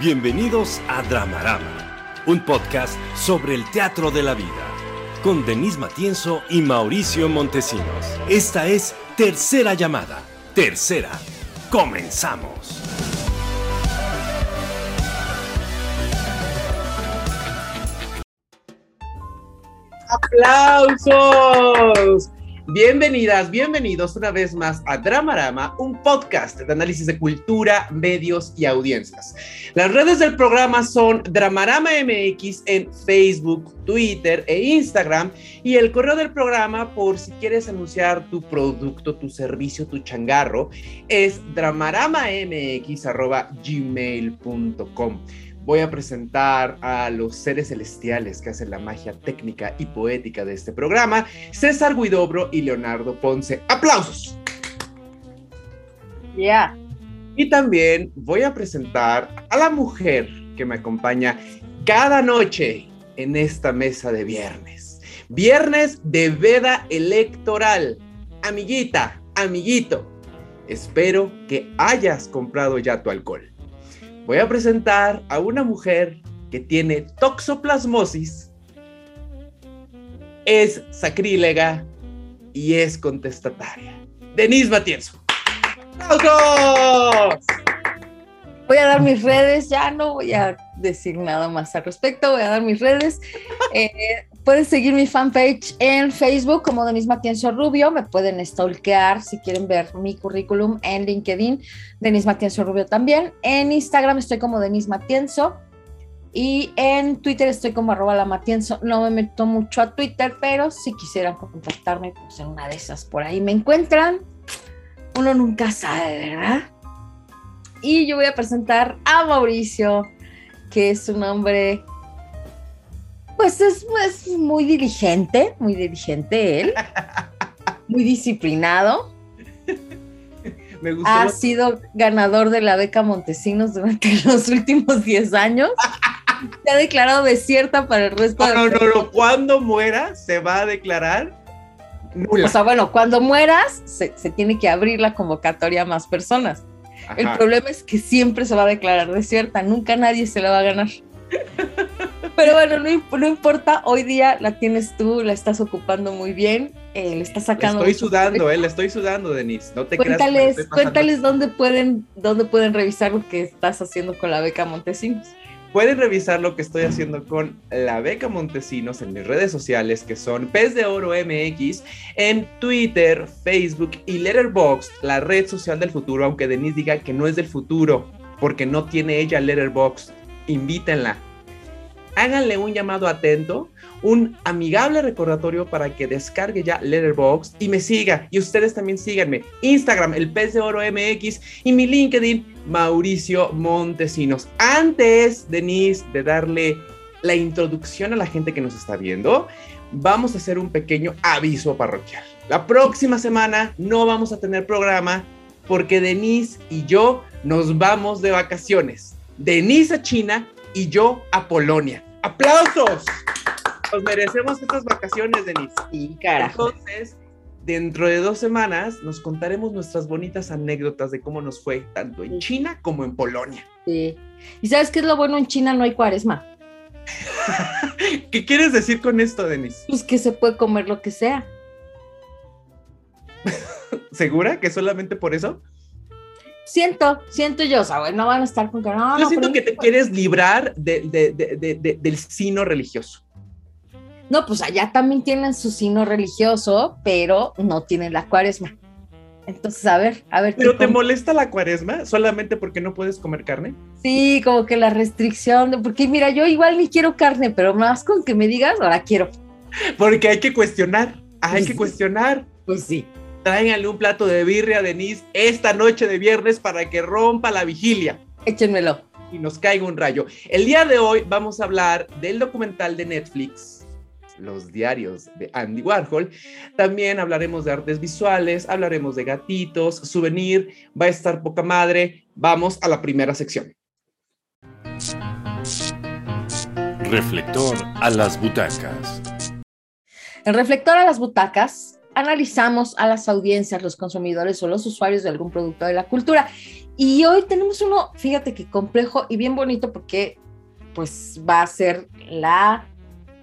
Bienvenidos a Dramarama, un podcast sobre el teatro de la vida, con Denise Matienzo y Mauricio Montesinos. Esta es Tercera Llamada. Tercera. Comenzamos. ¡Aplausos! Bienvenidas, bienvenidos una vez más a Dramarama, un podcast de análisis de cultura, medios y audiencias. Las redes del programa son Dramarama MX en Facebook, Twitter e Instagram y el correo del programa por si quieres anunciar tu producto, tu servicio, tu changarro es dramaramamx@gmail.com voy a presentar a los seres celestiales que hacen la magia técnica y poética de este programa, César Guidobro y Leonardo Ponce. ¡Aplausos! Ya. Y también voy a presentar a la mujer que me acompaña cada noche en esta mesa de viernes. Viernes de veda electoral. Amiguita, amiguito, espero que hayas comprado ya tu alcohol voy a presentar a una mujer que tiene toxoplasmosis, es sacrílega y es contestataria. Denise Matienzo. ¡Aplausos! Voy a dar mis redes, ya no voy a decir nada más al respecto, voy a dar mis redes. Eh, pueden seguir mi fanpage en Facebook como Denise Matienzo Rubio, me pueden stalkear si quieren ver mi currículum en LinkedIn, Denise Matienzo Rubio también. En Instagram estoy como Denise Matienzo y en Twitter estoy como arroba la Matienzo. No me meto mucho a Twitter, pero si quisieran contactarme, pues en una de esas por ahí me encuentran. Uno nunca sabe, ¿verdad? Y yo voy a presentar a Mauricio, que es un hombre, pues es pues, muy diligente, muy diligente él, muy disciplinado. Me gustó. Ha sido ganador de la beca Montesinos durante los últimos 10 años. Se ha declarado desierta para el resto No, de no, no, no. Cuando muera, se va a declarar nula. O sea, bueno, cuando mueras, se, se tiene que abrir la convocatoria a más personas. El Ajá. problema es que siempre se va a declarar desierta, nunca nadie se la va a ganar. Pero bueno, no, no importa, hoy día la tienes tú, la estás ocupando muy bien, eh, le estás Le sacando. estoy sudando, eh, le estoy sudando, Denise. No te creas Cuéntales, pasando. cuéntales dónde pueden, dónde pueden revisar lo que estás haciendo con la beca Montesinos. Pueden revisar lo que estoy haciendo con la beca Montesinos en mis redes sociales, que son Pez de Oro MX, en Twitter, Facebook y Letterboxd, la red social del futuro, aunque Denise diga que no es del futuro, porque no tiene ella Letterboxd. Invítenla. Háganle un llamado atento, un amigable recordatorio para que descargue ya Letterboxd y me siga. Y ustedes también síganme. Instagram, el Pez de Oro MX y mi LinkedIn, Mauricio Montesinos. Antes, Denise, de darle la introducción a la gente que nos está viendo, vamos a hacer un pequeño aviso parroquial. La próxima semana no vamos a tener programa porque Denise y yo nos vamos de vacaciones. Denise a China y yo a Polonia. ¡Aplausos! Nos merecemos estas vacaciones, Denise. Y carajo. Entonces, dentro de dos semanas nos contaremos nuestras bonitas anécdotas de cómo nos fue tanto en China como en Polonia. Sí. ¿Y sabes qué es lo bueno? En China no hay cuaresma. ¿Qué quieres decir con esto, Denise? Pues que se puede comer lo que sea. ¿Segura que solamente por eso? Siento, siento yo, o sea, güey, no van a estar con que no, Yo no, siento que te quieres librar de- de- de- de- de- del sino religioso. No, pues allá también tienen su signo religioso, pero no tienen la cuaresma. Entonces, a ver, a ver. ¿Pero ¿qué te molesta la cuaresma solamente porque no puedes comer carne? Sí, como que la restricción, de- porque mira, yo igual ni quiero carne, pero más con que me digas, ahora quiero. Porque hay que cuestionar, hay Sí. que cuestionar. Pues sí. Tráiganle un plato de birria a Denise esta noche de viernes para que rompa la vigilia. Échenmelo. y nos caiga un rayo. El día de hoy vamos a hablar del documental de Netflix, Los diarios de Andy Warhol. También hablaremos de artes visuales, hablaremos de gatitos, souvenir, va a estar poca madre. Vamos a la primera sección. Reflector a las butacas. En Reflector a las Butacas, analizamos a las audiencias, los consumidores o los usuarios de algún producto de la cultura. Y hoy tenemos uno, fíjate que complejo y bien bonito porque pues va a ser la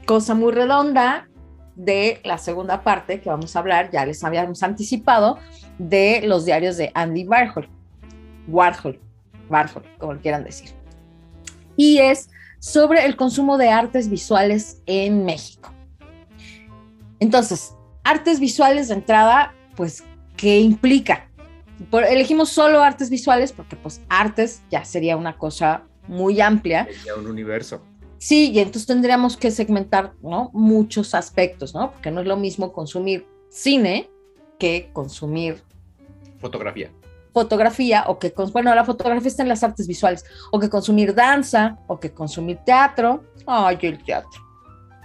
cosa muy redonda de la segunda parte que vamos a hablar, ya les habíamos anticipado, de los diarios de Andy Warhol, Warhol, Warhol, como quieran decir. Y es sobre el consumo de artes visuales en México. Entonces, artes visuales de entrada, pues, ¿qué implica? elegimos solo artes visuales porque pues artes ya sería una cosa muy amplia. Sería un universo. Sí, y entonces tendríamos que segmentar, ¿no? Muchos aspectos, ¿no? Porque no es lo mismo consumir cine que consumir fotografía. Fotografía, o que, bueno, la fotografía está en las artes visuales, o que consumir danza, o que consumir teatro. Ay, el teatro.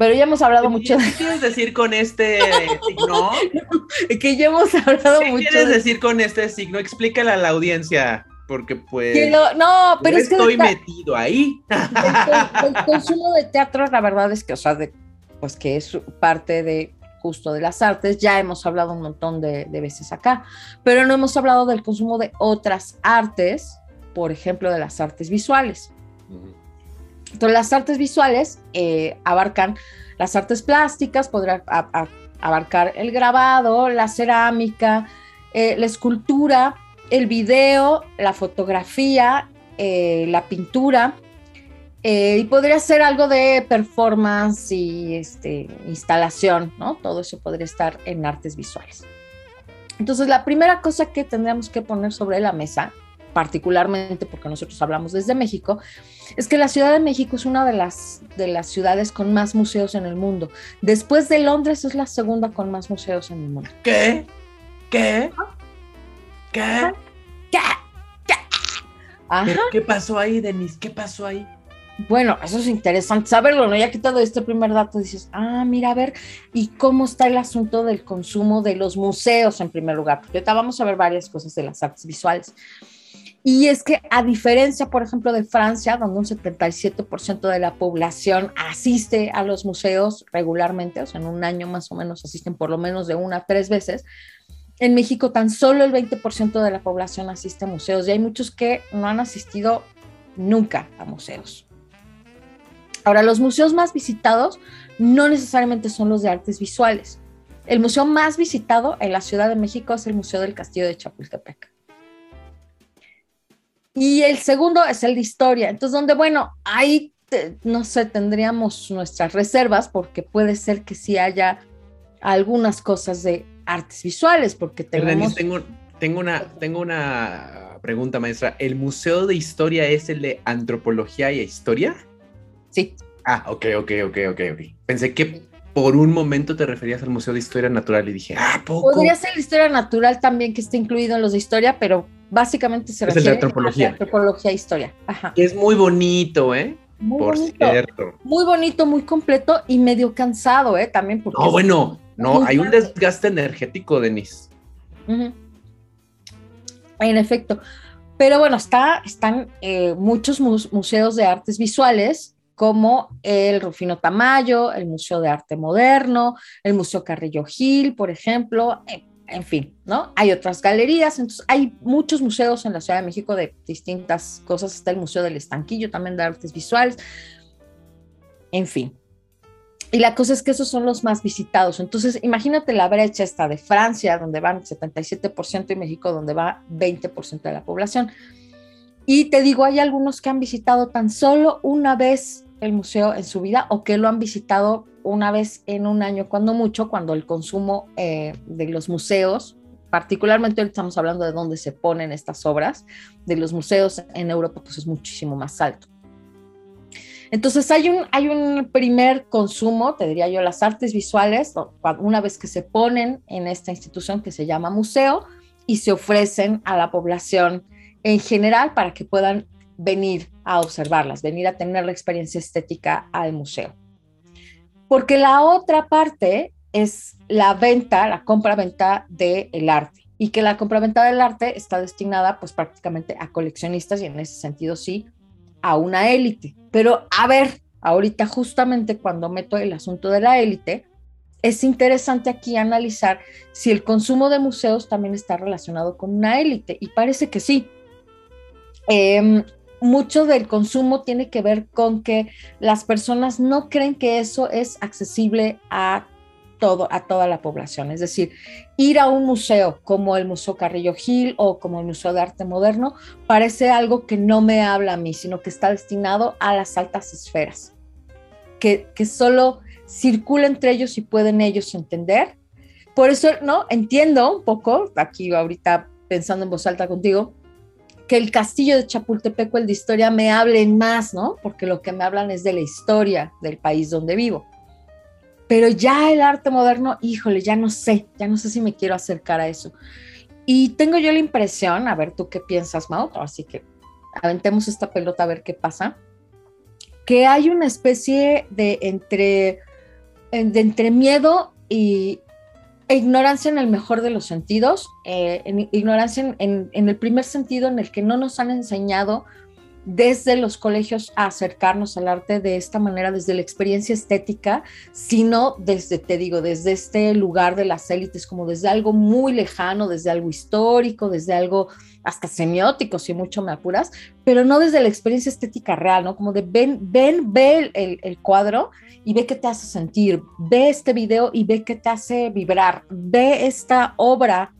Pero ya hemos hablado mucho de... ¿Qué quieres decir con este signo? que ya hemos hablado ¿Qué mucho. ¿Qué quieres decir con este signo? Explícale a la audiencia, porque pues... no, pero es que... Estoy metido ahí. El, consumo de teatro, la verdad es que, o sea, de, pues que es parte de justo de las artes, ya hemos hablado un montón de, de veces acá, pero no hemos hablado del consumo de otras artes, por ejemplo, de las artes visuales. Entonces, las artes visuales eh, abarcan las artes plásticas, podrá abarcar el grabado, la cerámica, eh, la escultura, el video, la fotografía, eh, la pintura, y podría ser algo de performance y este, instalación, ¿no? Todo eso podría estar en artes visuales. Entonces, la primera cosa que tendríamos que poner sobre la mesa particularmente porque nosotros hablamos desde México, es que la Ciudad de México es una de las, de las ciudades con más museos en el mundo. Después de Londres es la segunda con más museos en el mundo. ¿Qué? ¿Qué? ¿Qué? ¿Qué? ¿Qué? ¿Qué pasó ahí, Denise? ¿Qué pasó ahí? Bueno, eso es interesante saberlo, ¿no? Ya que todo este primer dato dices, ah, mira, a ver, ¿y cómo está el asunto del consumo de los museos en primer lugar? Porque ahorita vamos a ver varias cosas de las artes visuales. Y es que a diferencia, por ejemplo, de Francia, donde un 77% de la población asiste a los museos regularmente, o sea, en un año más o menos asisten por lo menos de una a tres veces, en México tan solo el 20% de la población asiste a museos y hay muchos que no han asistido nunca a museos. Ahora, los museos más visitados no necesariamente son los de artes visuales. El museo más visitado en la Ciudad de México es el Museo del Castillo de Chapultepec. Y el segundo es el de historia. Entonces, donde, bueno, ahí, no sé, tendríamos nuestras reservas porque puede ser que sí haya algunas cosas de artes visuales, porque tenemos... tengo, tengo, una, tengo una pregunta, maestra. ¿El Museo de Historia es el de Antropología y Historia? Sí. Ah, ok, ok, ok, ok, ok. Pensé que por un momento te referías al Museo de Historia Natural y dije, ah, poco. Podría ser la historia natural también que esté incluido en los de historia, pero básicamente se refiere a antropología. antropología e historia. Ajá. Es muy bonito, ¿eh? Muy bonito. Muy bonito, muy completo y medio cansado, ¿eh? También porque. No, bueno, no, hay un desgaste energético, Denise. En efecto. Pero bueno, está, están eh, muchos museos de artes visuales como el Rufino Tamayo, el Museo de Arte Moderno, el Museo Carrillo Gil, por ejemplo, eh, en fin, ¿no? Hay otras galerías, entonces hay muchos museos en la Ciudad de México de distintas cosas, está el Museo del Estanquillo también de artes visuales, en fin. Y la cosa es que esos son los más visitados. Entonces, imagínate la brecha esta de Francia, donde van 77%, y México, donde va 20% de la población. Y te digo, hay algunos que han visitado tan solo una vez el museo en su vida o que lo han visitado una vez en un año, cuando mucho, cuando el consumo eh, de los museos, particularmente estamos hablando de dónde se ponen estas obras, de los museos en Europa, pues es muchísimo más alto. Entonces hay un, hay un primer consumo, te diría yo, las artes visuales, una vez que se ponen en esta institución que se llama museo y se ofrecen a la población en general para que puedan venir a observarlas, venir a tener la experiencia estética al museo. Porque la otra parte es la venta, la compra-venta del arte y que la compra-venta del arte está destinada pues prácticamente a coleccionistas y en ese sentido sí a una élite. Pero a ver, ahorita justamente cuando meto el asunto de la élite, es interesante aquí analizar si el consumo de museos también está relacionado con una élite y parece que sí, Em, mucho del consumo tiene que ver con que las personas no creen que eso es accesible a todo, a toda la población. Es decir, ir a un museo como el Museo Carrillo Gil o como el Museo de Arte Moderno parece algo que no me habla a mí, sino que está destinado a las altas esferas, que, que solo circula entre ellos y pueden ellos entender. Por eso, ¿no? Entiendo un poco, aquí ahorita pensando en voz alta contigo, que el castillo de Chapultepec o el de historia me hablen más, ¿no? Porque lo que me hablan es de la historia del país donde vivo. Pero ya el arte moderno, híjole, ya no sé, ya no sé si me quiero acercar a eso. Y tengo yo la impresión, a ver tú qué piensas, Mau, así que aventemos esta pelota a ver qué pasa, que hay una especie de entre, de entre miedo y, ignorancia en el mejor de los sentidos, eh, ignorancia en, en, el primer sentido en el que no nos han enseñado desde los colegios a acercarnos al arte de esta manera, desde la experiencia estética, sino desde, te digo, desde este lugar de las élites, como desde algo muy lejano, desde algo histórico, desde algo hasta semiótico, si mucho me apuras, pero no desde la experiencia estética real, ¿no? Como de ven, ven, ve el, el cuadro y ve qué te hace sentir, ve este video y ve qué te hace vibrar, ve esta obra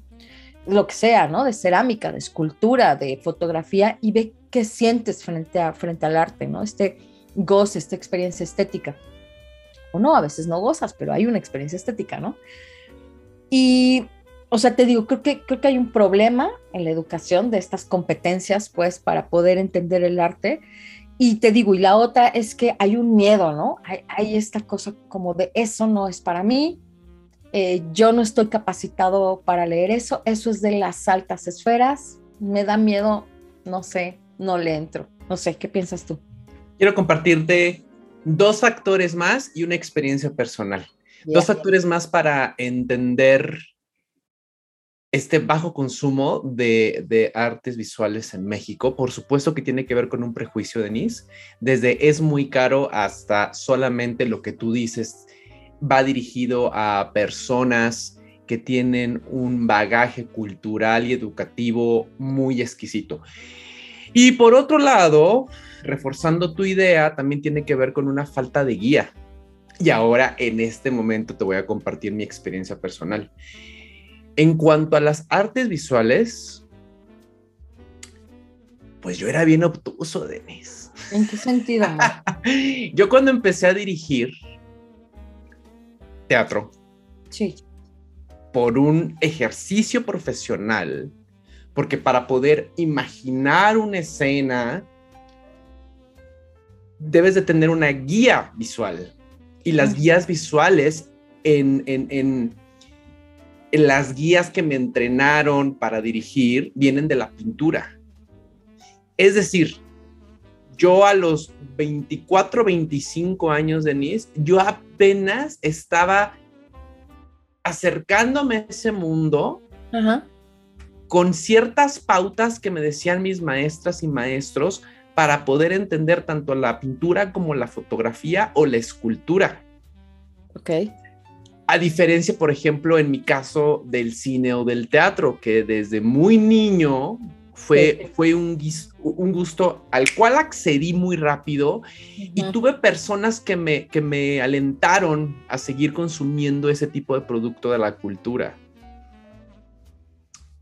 lo que sea, ¿no? De cerámica, de escultura, de fotografía y ve qué sientes frente, a, frente al arte, ¿no? Este goce, esta experiencia estética. O no, a veces no gozas, pero hay una experiencia estética, ¿no? Y, o sea, te digo, creo que, creo que hay un problema en la educación de estas competencias, pues, para poder entender el arte. Y te digo, y la otra es que hay un miedo, ¿no? Hay, hay esta cosa como de eso no es para mí, eh, yo no estoy capacitado para leer eso, eso es de las altas esferas, me da miedo, no sé, no le entro, no sé, ¿qué piensas tú? Quiero compartirte dos factores más y una experiencia personal. Dos factores más para entender este bajo consumo de, de, artes visuales en México. Por supuesto que tiene que ver con un prejuicio, Denise, desde es muy caro hasta solamente lo que tú dices va dirigido a personas que tienen un bagaje cultural y educativo muy exquisito. Y por otro lado, reforzando tu idea, también tiene que ver con una falta de guía. Y ahora, en este momento, te voy a compartir mi experiencia personal. En cuanto a las artes visuales, pues yo era bien obtuso, Denise. ¿En qué sentido? yo cuando empecé a dirigir, teatro. Sí. Por un ejercicio profesional, porque para poder imaginar una escena, debes de tener una guía visual. Y las guías visuales en, en, en, en, las guías que me entrenaron para dirigir vienen de la pintura. Es decir, yo a los 24, 25 años, Denise, yo apenas estaba acercándome a ese mundo con ciertas pautas que me decían mis maestras y maestros para poder entender tanto la pintura como la fotografía o la escultura. Ok. A diferencia, por ejemplo, en mi caso del cine o del teatro, que desde muy niño fue, fue un, un, gusto al cual accedí muy rápido y tuve personas que me, que me alentaron a seguir consumiendo ese tipo de producto de la cultura.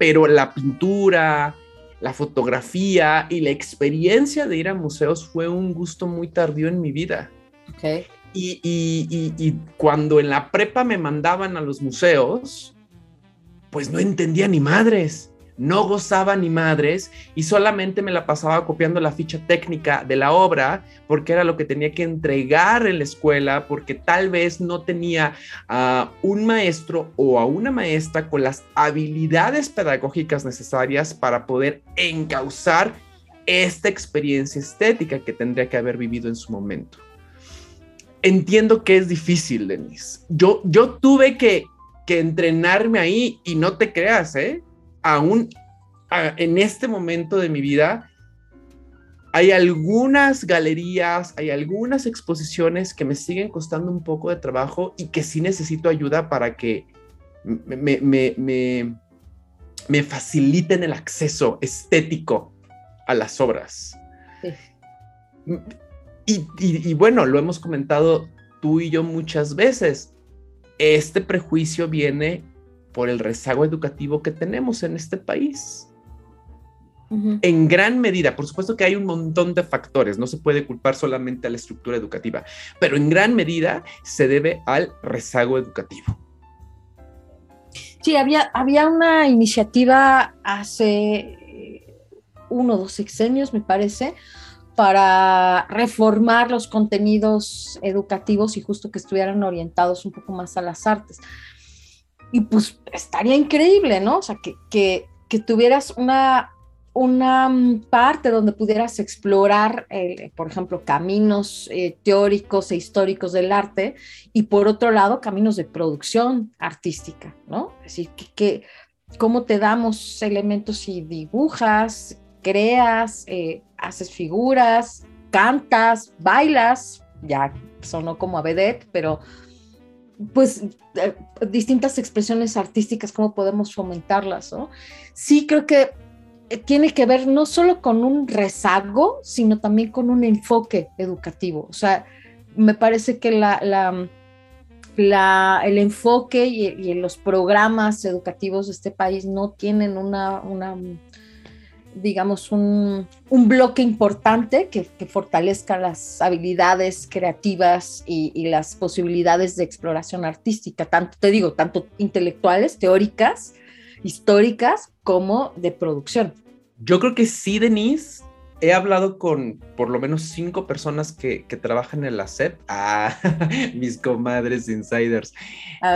Pero la pintura, la fotografía y la experiencia de ir a museos fue un gusto muy tardío en mi vida. Okay. Y, y, y, y cuando en la prepa me mandaban a los museos, pues no entendía ni madres no gozaba ni madres y solamente me la pasaba copiando la ficha técnica de la obra porque era lo que tenía que entregar en la escuela porque tal vez no tenía a un maestro o a una maestra con las habilidades pedagógicas necesarias para poder encauzar esta experiencia estética que tendría que haber vivido en su momento. Entiendo que es difícil, Denise. Yo, yo tuve que, que entrenarme ahí y no te creas, ¿eh? Aún en este momento de mi vida, hay algunas galerías, hay algunas exposiciones que me siguen costando un poco de trabajo y que sí necesito ayuda para que me, me, me, me faciliten el acceso estético a las obras. Y, y, bueno, lo hemos comentado tú y yo muchas veces. Este prejuicio viene por el rezago educativo que tenemos en este país. En gran medida, por supuesto que hay un montón de factores, no se puede culpar solamente a la estructura educativa, pero en gran medida se debe al rezago educativo. Sí, había, había una iniciativa hace uno o dos sexenios, me parece, para reformar los contenidos educativos y justo que estuvieran orientados un poco más a las artes. Y pues estaría increíble, ¿no? O sea, que, que, tuvieras una, una mm, parte donde pudieras explorar, eh, por ejemplo, caminos eh, teóricos e históricos del arte y por otro lado, caminos de producción artística, ¿no? Es decir, que, cómo te damos elementos y dibujas, creas, eh, haces figuras, cantas, bailas, ya sonó como a vedette, pero pues distintas expresiones artísticas, cómo podemos fomentarlas, ¿no? Sí creo que eh, tiene que ver no solo con un rezago, sino también con un enfoque educativo. O sea, me parece que la, la, el enfoque y, los programas educativos de este país no tienen una, una digamos, un, un, bloque importante que, que, fortalezca las habilidades creativas y, y, las posibilidades de exploración artística, tanto, te digo, tanto intelectuales, teóricas, históricas como de producción. Yo creo que sí, Denise. He hablado con por lo menos cinco personas que, trabajan en la SEP. Ah, mis comadres insiders.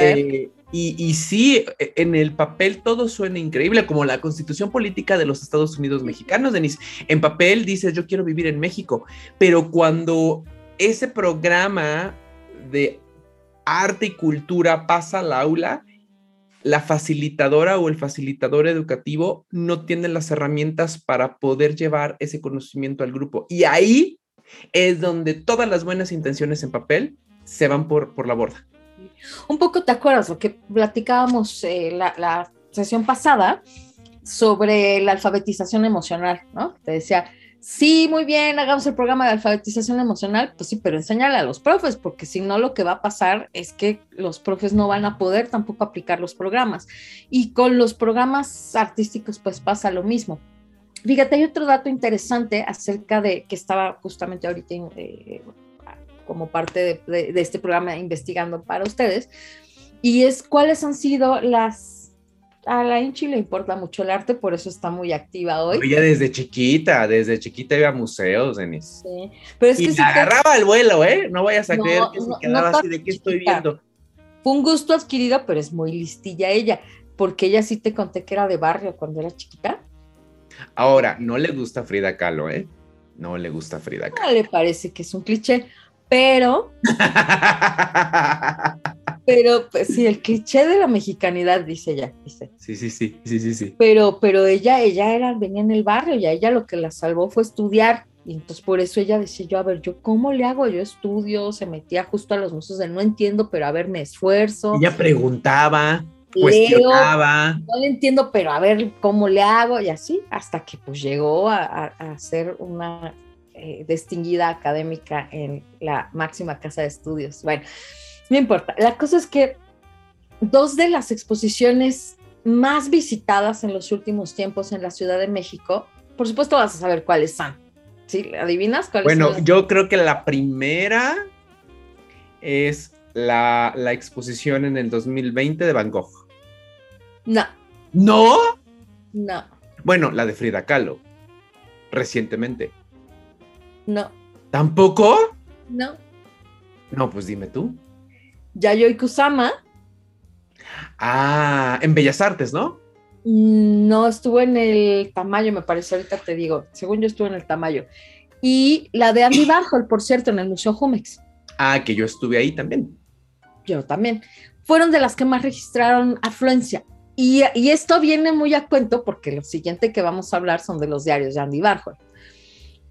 Eh, y, y, sí, e, en el papel todo suena increíble, como la constitución política de los Estados Unidos mexicanos, Denise. En papel dices, yo quiero vivir en México, pero cuando ese programa de arte y cultura pasa al aula, la facilitadora o el facilitador educativo no tiene las herramientas para poder llevar ese conocimiento al grupo. Y ahí es donde todas las buenas intenciones en papel se van por, por la borda. Un poco te acuerdas lo que platicábamos eh, la, sesión pasada sobre la alfabetización emocional, ¿no? Te decía, sí, muy bien, hagamos el programa de alfabetización emocional, pues sí, pero enséñale a los profes, porque si no lo que va a pasar es que los profes no van a poder tampoco aplicar los programas. Y con los programas artísticos pues pasa lo mismo. Fíjate, hay otro dato interesante acerca de que estaba justamente ahorita eh, como parte de, de este programa investigando para ustedes, y es cuáles han sido las a la Inchi le importa mucho el arte, por eso está muy activa hoy. Ella desde chiquita, desde chiquita iba a museos, Denis. Sí, pero es y que agarraba el vuelo, ¿eh? No vayas a creer que se quedaba así de qué estoy viendo. Fue un gusto adquirido, pero es muy listilla ella, porque ella sí te conté que era de barrio cuando era chiquita. Ahora, no le gusta Frida Kahlo, ¿eh? No le gusta Frida Kahlo. No le parece que es un cliché, pero Pero pues, sí, el cliché de la mexicanidad, dice ella, dice. Sí, sí, sí, sí, sí, sí. Pero, pero ella, ella era, venía en el barrio y a ella lo que la salvó fue estudiar. Y entonces por eso ella decía yo, a ver, yo cómo le hago, yo estudio, se metía justo a los museos de no entiendo, pero a ver, me esfuerzo. Ella preguntaba, cuestionaba. no le entiendo, pero a ver cómo le hago y así, hasta que pues llegó a, a, ser una eh, distinguida académica en la máxima casa de estudios. Bueno, no importa. La cosa es que dos de las exposiciones más visitadas en los últimos tiempos en la Ciudad de México, por supuesto vas a saber cuáles son. ¿Sí? ¿Adivinas cuáles bueno, son? Bueno, yo creo que la primera es la, la, exposición en el 2020 de Van Gogh. No. ¿No? No. Bueno, la de Frida Kahlo, recientemente. No. ¿Tampoco? No. No, pues dime tú. Yayoi Kusama. Ah, en Bellas Artes, ¿no? Mm, no, estuvo en el Tamayo, me parece, ahorita te digo. Según yo estuve en el Tamayo. Y la de Andy Warhol, por cierto, en el Museo Jumex. Ah, que yo estuve ahí también. Yo también. Fueron de las que más registraron afluencia. Y, y, esto viene muy a cuento porque lo siguiente que vamos a hablar son de los diarios de Andy Warhol.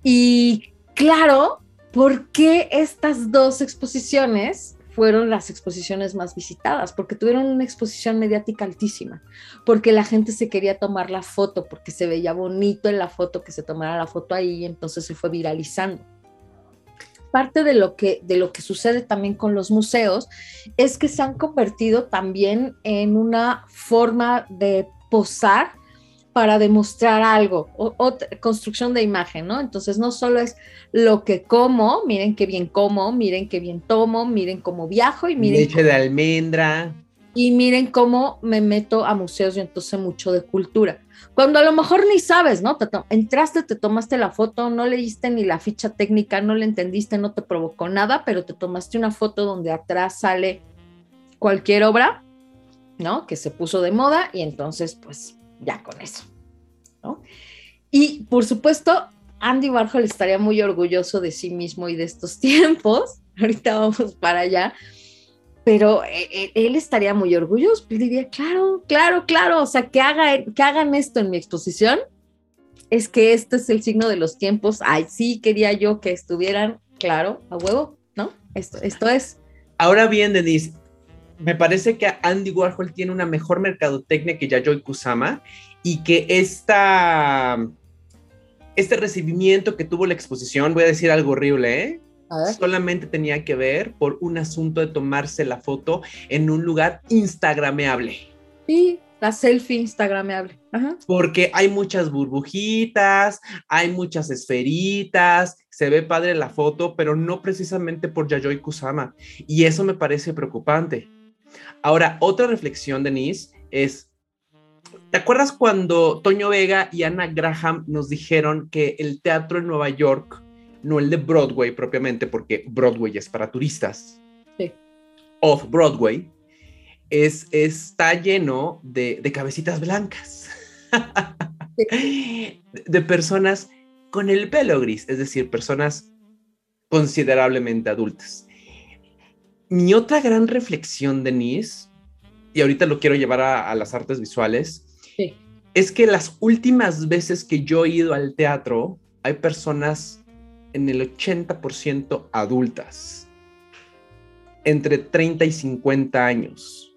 Y claro, ¿por qué estas dos exposiciones fueron las exposiciones más visitadas, porque tuvieron una exposición mediática altísima, porque la gente se quería tomar la foto, porque se veía bonito en la foto que se tomara la foto ahí, entonces se fue viralizando. Parte de lo que, de lo que sucede también con los museos es que se han convertido también en una forma de posar para demostrar algo, o, construcción de imagen, ¿no? Entonces no solo es lo que como, miren qué bien como, miren qué bien tomo, miren cómo viajo y miren... Leche de almendra. Y miren cómo me meto a museos y entonces mucho de cultura. Cuando a lo mejor ni sabes, ¿no? Te entraste, te tomaste la foto, no leíste ni la ficha técnica, no le entendiste, no te provocó nada, pero te tomaste una foto donde atrás sale cualquier obra, ¿no? Que se puso de moda y entonces pues ya con eso. ¿no? Y por supuesto, Andy Warhol estaría muy orgulloso de sí mismo y de estos tiempos. Ahorita vamos para allá. Pero eh, eh, él, estaría muy orgulloso, pues diría, claro, claro, claro, o sea, que, haga, que hagan esto en mi exposición, es que este es el signo de los tiempos. Ay, sí, quería yo que estuvieran, claro, a huevo, ¿no? Esto, esto es. Ahora bien, Denise, me parece que Andy Warhol tiene una mejor mercadotecnia que Yayoi Kusama y que esta, este recibimiento que tuvo la exposición, voy a decir algo horrible, ¿eh? solamente tenía que ver por un asunto de tomarse la foto en un lugar instagrameable. Sí, la selfie instagrameable. Porque hay muchas burbujitas, hay muchas esferitas, se ve padre la foto, pero no precisamente por Yayoi Kusama. Y eso me parece preocupante. Ahora, otra reflexión, Denise, es, ¿te acuerdas cuando Toño Vega y Ana Graham nos dijeron que el teatro en Nueva York, no el de Broadway propiamente, porque Broadway es para turistas, sí. off Broadway, es, está lleno de, cabecitas blancas, de personas con el pelo gris, es decir, personas considerablemente adultas. Mi otra gran reflexión, Denise, y ahorita lo quiero llevar a, las artes visuales, es que las últimas veces que yo he ido al teatro, hay personas en el 80% adultas, entre 30 y 50 años.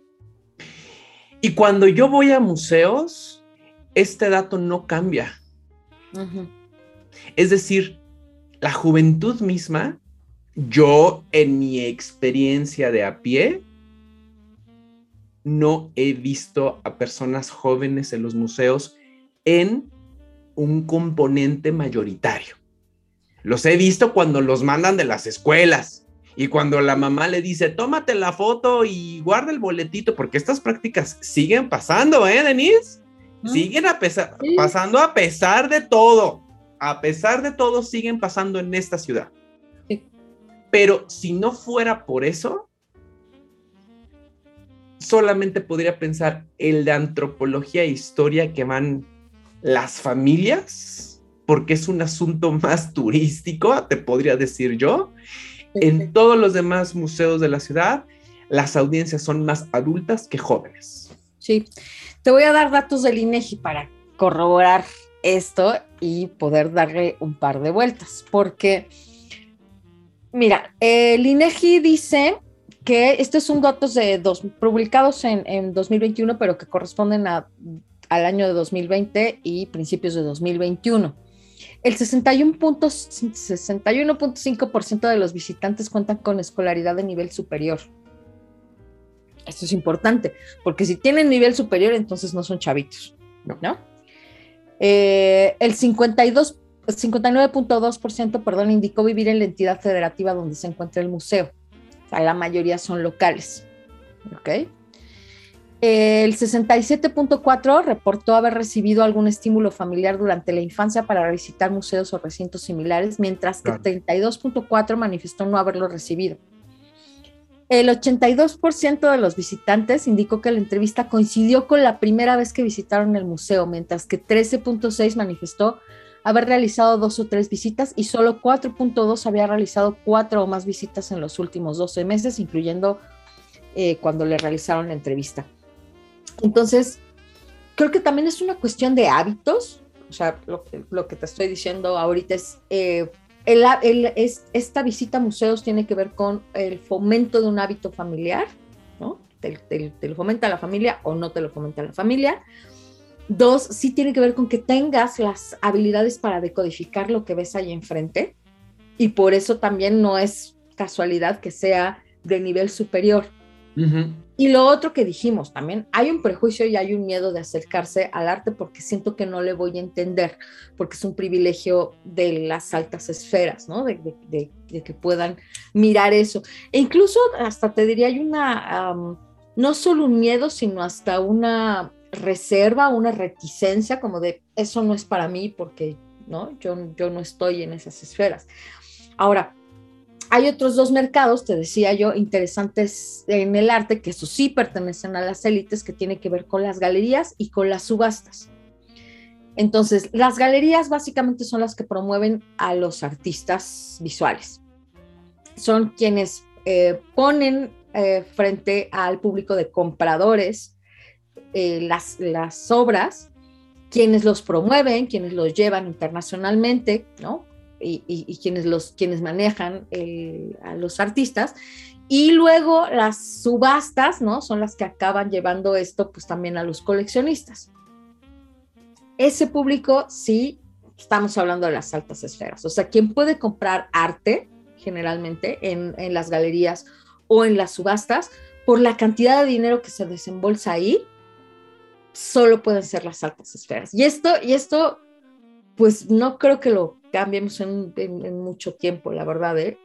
Y cuando yo voy a museos, este dato no cambia. Es decir, la juventud misma yo, en mi experiencia de a pie, no he visto a personas jóvenes en los museos en un componente mayoritario. Los he visto cuando los mandan de las escuelas y cuando la mamá le dice, tómate la foto y guarda el boletito, porque estas prácticas siguen pasando, ¿eh, Denise? Siguen pasando a pesar de todo. A pesar de todo, siguen pasando en esta ciudad. Pero si no fuera por eso, solamente podría pensar el de antropología e historia que van las familias, porque es un asunto más turístico, te podría decir yo. En todos los demás museos de la ciudad, las audiencias son más adultas que jóvenes. Sí, te voy a dar datos del INEGI para corroborar esto y poder darle un par de vueltas, porque Mira, el INEGI dice que estos son datos de dos, publicados en, 2021, pero que corresponden al año de 2020 y principios de 2021. El 61.5% de los visitantes cuentan con escolaridad de nivel superior. Esto es importante, porque si tienen nivel superior, entonces no son chavitos, ¿no? Eh, el 52 59.2%, perdón, indicó vivir en la entidad federativa donde se encuentra el museo. O sea, la mayoría son locales. ¿Ok? El 67.4 reportó haber recibido algún estímulo familiar durante la infancia para visitar museos o recintos similares, mientras que 32.4 manifestó no haberlo recibido. El 82% de los visitantes indicó que la entrevista coincidió con la primera vez que visitaron el museo, mientras que 13.6 manifestó haber realizado dos o tres visitas y solo 4.2 había realizado cuatro o más visitas en los últimos 12 meses, incluyendo eh, cuando le realizaron la entrevista. Entonces, creo que también es una cuestión de hábitos. O sea, lo, que te estoy diciendo ahorita es, eh, esta visita a museos tiene que ver con el fomento de un hábito familiar, ¿no? Te, te, lo fomenta la familia o no te lo fomenta la familia. Dos, sí tiene que ver con que tengas las habilidades para decodificar lo que ves ahí enfrente y por eso también no es casualidad que sea de nivel superior. Y lo otro que dijimos también, hay un prejuicio y hay un miedo de acercarse al arte porque siento que no le voy a entender, porque es un privilegio de las altas esferas, ¿no? De, que puedan mirar eso. E incluso hasta te diría, hay una, no solo un miedo, sino hasta una reserva, una reticencia como de eso no es para mí porque, ¿no? Yo, yo no estoy en esas esferas. Ahora, hay otros dos mercados, te decía yo, interesantes en el arte, que eso sí pertenecen a las élites, que tiene que ver con las galerías y con las subastas. Entonces, las galerías básicamente son las que promueven a los artistas visuales. Son quienes eh, ponen eh, frente al público de compradores eh, las, las obras, quienes los promueven, quienes los llevan internacionalmente, ¿no? y, quienes, los, quienes manejan a los artistas. Y luego las subastas, ¿no? Son las que acaban llevando esto pues también a los coleccionistas. Ese público, sí, estamos hablando de las altas esferas. O sea, quien puede comprar arte, generalmente, en, en las galerías o en las subastas, por la cantidad de dinero que se desembolsa ahí, solo pueden ser las altas esferas. Y esto, y esto pues no creo que lo cambiemos en, mucho tiempo, la verdad, ¿eh?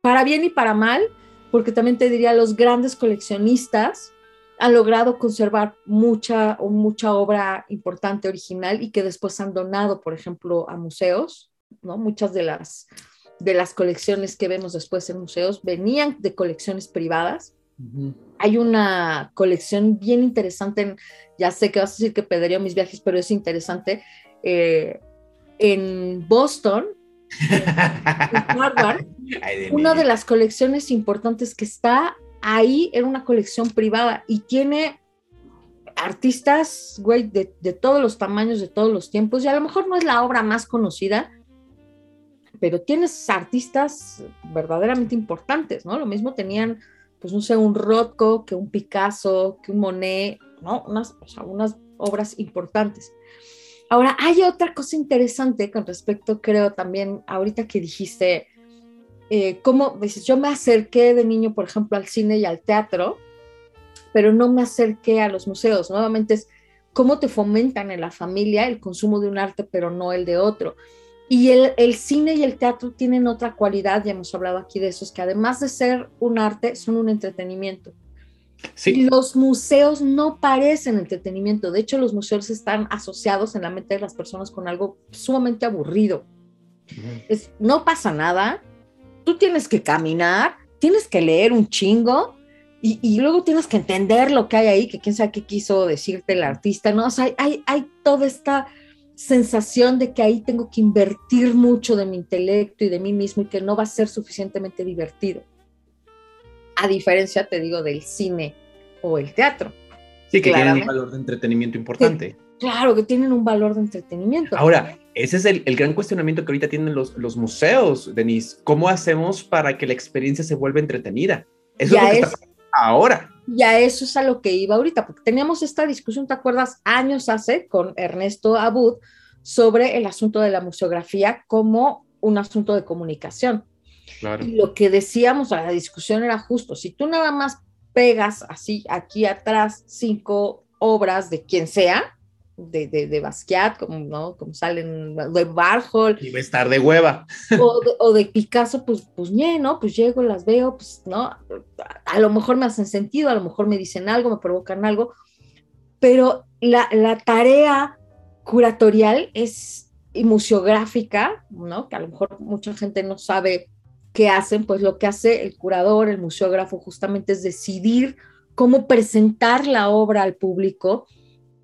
Para bien y para mal, porque también te diría, los grandes coleccionistas han logrado conservar mucha, mucha obra importante original y que después han donado, por ejemplo, a museos, ¿no? Muchas de las, de las colecciones que vemos después en museos venían de colecciones privadas. Hay una colección bien interesante, ya sé que vas a decir que perdería mis viajes, pero es interesante, eh, en Boston, una de las colecciones importantes que está ahí era una colección privada y tiene artistas, güey, de, de, todos los tamaños, de todos los tiempos, y a lo mejor no es la obra más conocida, pero tienes artistas verdaderamente importantes, ¿no? Lo mismo tenían, pues no sé, un Rothko, que un Picasso, que un Monet, ¿no? Unas, o sea, unas obras importantes. Ahora, hay otra cosa interesante con respecto, creo también, ahorita que dijiste, eh, cómo dices, yo me acerqué de niño, por ejemplo, al cine y al teatro, pero no me acerqué a los museos. Nuevamente es cómo te fomentan en la familia el consumo de un arte, pero no el de otro. Y el, el, cine y el teatro tienen otra cualidad, ya hemos hablado aquí de eso, es que además de ser un arte, son un entretenimiento. Los museos no parecen entretenimiento, de hecho los museos están asociados en la mente de las personas con algo sumamente aburrido. es, no pasa nada, tú tienes que caminar, tienes que leer un chingo y, luego tienes que entender lo que hay ahí, que quién sabe qué quiso decirte el artista, ¿no? O sea, hay, hay toda esta sensación de que ahí tengo que invertir mucho de mi intelecto y de mí mismo y que no va a ser suficientemente divertido a diferencia, te digo, del cine o el teatro. Sí, que tienen un valor de entretenimiento importante. claro, que tienen un valor de entretenimiento. Ahora, ese es el, gran cuestionamiento que ahorita tienen los, los, museos, Denise. ¿Cómo hacemos para que la experiencia se vuelva entretenida? Eso es lo que está ahora. Ya eso es a lo que iba ahorita, porque teníamos esta discusión, ¿te acuerdas? Años hace con Ernesto Abud sobre el asunto de la museografía como un asunto de comunicación. Y lo que decíamos a la discusión era justo, si tú nada más pegas así aquí atrás cinco obras de quien sea, de, de, Basquiat, como, ¿no? como salen de Warhol. Y va a estar de hueva. O de, Picasso, pues, pues, ¿no? Pues llego, las veo, pues, ¿no? A lo mejor me hacen sentido, a lo mejor me dicen algo, me provocan algo, pero la, la tarea curatorial es y museográfica, ¿no? Que a lo mejor mucha gente no sabe ¿qué hacen? Pues lo que hace el curador, el museógrafo, justamente es decidir cómo presentar la obra al público,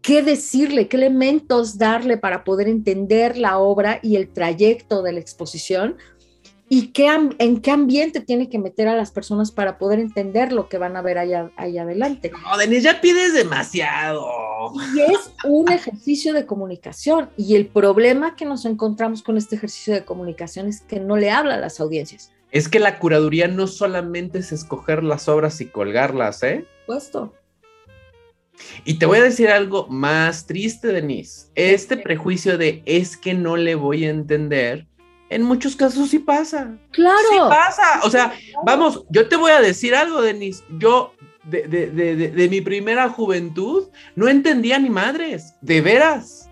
qué decirle, qué elementos darle para poder entender la obra y el trayecto de la exposición. y qué, en qué ambiente tiene que meter a las personas para poder entender lo que van a ver allá, allá adelante. No, Denise, ya pides demasiado. Y es un ejercicio de comunicación. Y el problema que nos encontramos con este ejercicio de comunicación es que no le habla a las audiencias. Es que la curaduría no solamente es escoger las obras y colgarlas, ¿eh? Puesto. Y te voy a decir algo más triste, Denise. Este prejuicio de es que no le voy a entender en muchos casos sí pasa. Claro. Sí pasa. O sea, vamos, yo te voy a decir algo, Denis. Yo, de, de, de, de, mi primera juventud, no entendía ni madres, de veras.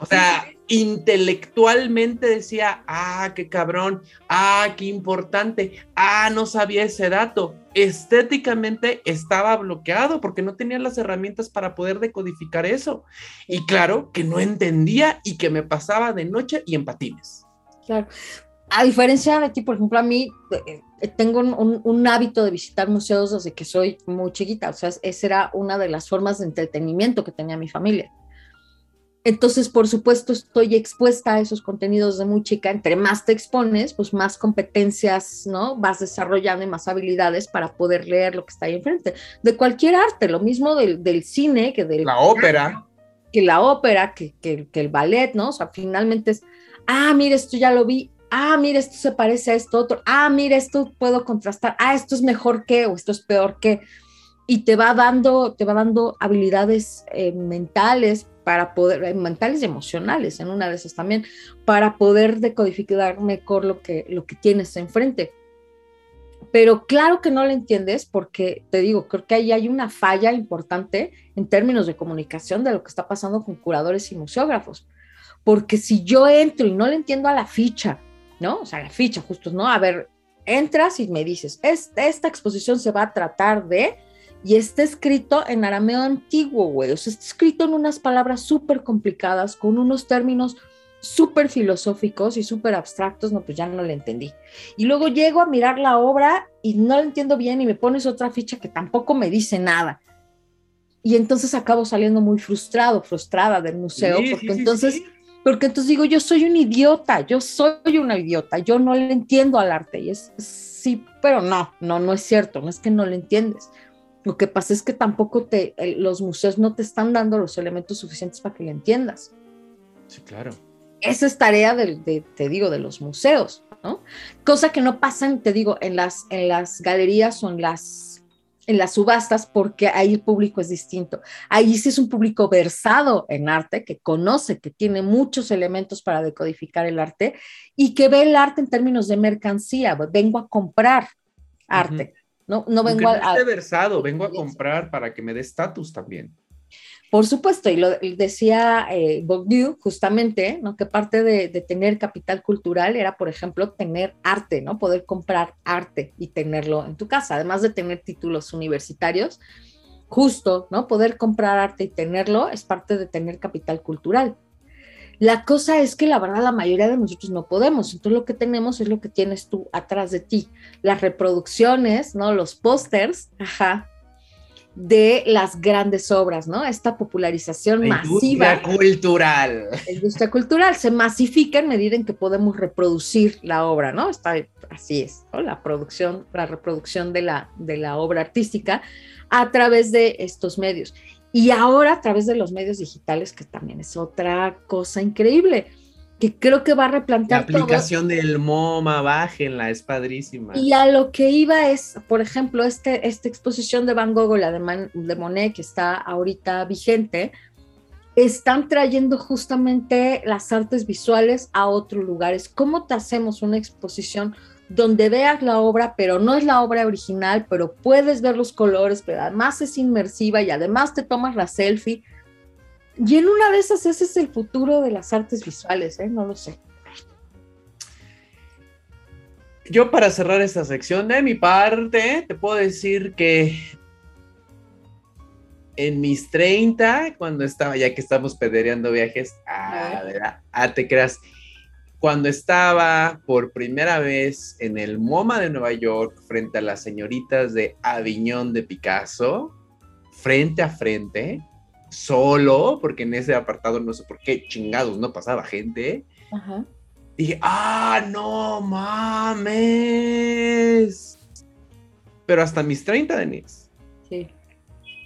O sea, intelectualmente decía, ah, qué cabrón, ah, qué importante, ah, no sabía ese dato. Estéticamente estaba bloqueado porque no tenía las herramientas para poder decodificar eso. Y claro que no entendía y que me pasaba de noche y en patines. Claro. A diferencia de ti, por ejemplo, a mí eh, tengo un, hábito de visitar museos desde que soy muy chiquita, o sea, esa era una de las formas de entretenimiento que tenía mi familia. Entonces, por supuesto, estoy expuesta a esos contenidos de muy chica. Entre más te expones, pues más competencias, ¿no? Vas desarrollando y más habilidades para poder leer lo que está ahí enfrente. De cualquier arte, lo mismo del, del cine que del... La ópera. Que la ópera, que, que, que el ballet, ¿no? O sea, finalmente es ah, mira, esto ya lo vi, ah, mira, esto se parece a esto otro, ah, mira, esto puedo contrastar, ah, esto es mejor que o esto es peor que, y te va dando, te va dando habilidades eh, mentales para poder, eh, mentales y emocionales, en una de esas también, para poder decodificar mejor lo que, lo que tienes enfrente. Pero claro que no lo entiendes porque, te digo, creo que ahí hay una falla importante en términos de comunicación de lo que está pasando con curadores y museógrafos porque si yo entro y no le entiendo a la ficha, ¿no? O sea, la ficha, justo, ¿no? A ver, entras y me dices, esta, esta exposición se va a tratar de, y está escrito en arameo antiguo, güey, o sea, está escrito en unas palabras súper complicadas, con unos términos súper filosóficos y súper abstractos, no, pues ya no le entendí. Y luego llego a mirar la obra y no la entiendo bien y me pones otra ficha que tampoco me dice nada. Y entonces acabo saliendo muy frustrado, frustrada del museo, porque entonces porque entonces digo, yo soy un idiota, yo soy una idiota, yo no le entiendo al arte. Y es sí, pero no, no, no es cierto, no es que no le entiendes. Lo que pasa es que tampoco te, los museos no te están dando los elementos suficientes para que le entiendas. Sí, claro. Esa es tarea de, te digo, de los museos, ¿no? Cosa que no pasa, te digo, en las, en las galerías o en las en las subastas porque ahí el público es distinto. Ahí sí es un público versado en arte, que conoce, que tiene muchos elementos para decodificar el arte y que ve el arte en términos de mercancía. Vengo a comprar arte, ¿no? No vengo a... esté versado, vengo a comprar para que me dé estatus también. Por supuesto, y lo decía eh, Bourdieu justamente, ¿no? que parte de, tener capital cultural era, por ejemplo, tener arte, ¿no? Poder comprar arte y tenerlo en tu casa, además de tener títulos universitarios, justo, ¿no? Poder comprar arte y tenerlo es parte de tener capital cultural. La cosa es que la verdad la mayoría de nosotros no podemos, entonces lo que tenemos es lo que tienes tú atrás de ti, las reproducciones, ¿no? Los pósters, ajá, de las grandes obras, ¿no? Esta popularización la masiva. Industria cultural. La industria cultural se masifica en medida en que podemos reproducir la obra, ¿no? Está, así es, ¿no? La producción, la reproducción de la, de la obra artística a través de estos medios. Y ahora a través de los medios digitales, que también es otra cosa increíble que creo que va a replantear. La aplicación del MoMA, bájenla, es padrísima. Y a lo que iba es, por ejemplo, este, esta exposición de Van Gogh, la de, de Monet, que está ahorita vigente, están trayendo justamente las artes visuales a otros lugares. ¿Cómo te hacemos una exposición donde veas la obra, pero no es la obra original, pero puedes ver los colores, pero además es inmersiva y además te tomas la selfie? Y en una de esas ese es el futuro de las artes visuales, ¿eh? No lo sé. Yo para cerrar esta sección de mi parte, te puedo decir que en mis 30, cuando estaba, ya que estamos pedereando viajes, ah, ah, te creas, cuando estaba por primera vez en el MoMA de Nueva York frente a las señoritas de Aviñón de Picasso, frente a frente, solo, porque en ese apartado no sé por qué chingados no pasaba gente. dije, ah, no mames. Pero hasta mis 30, Denise. Sí.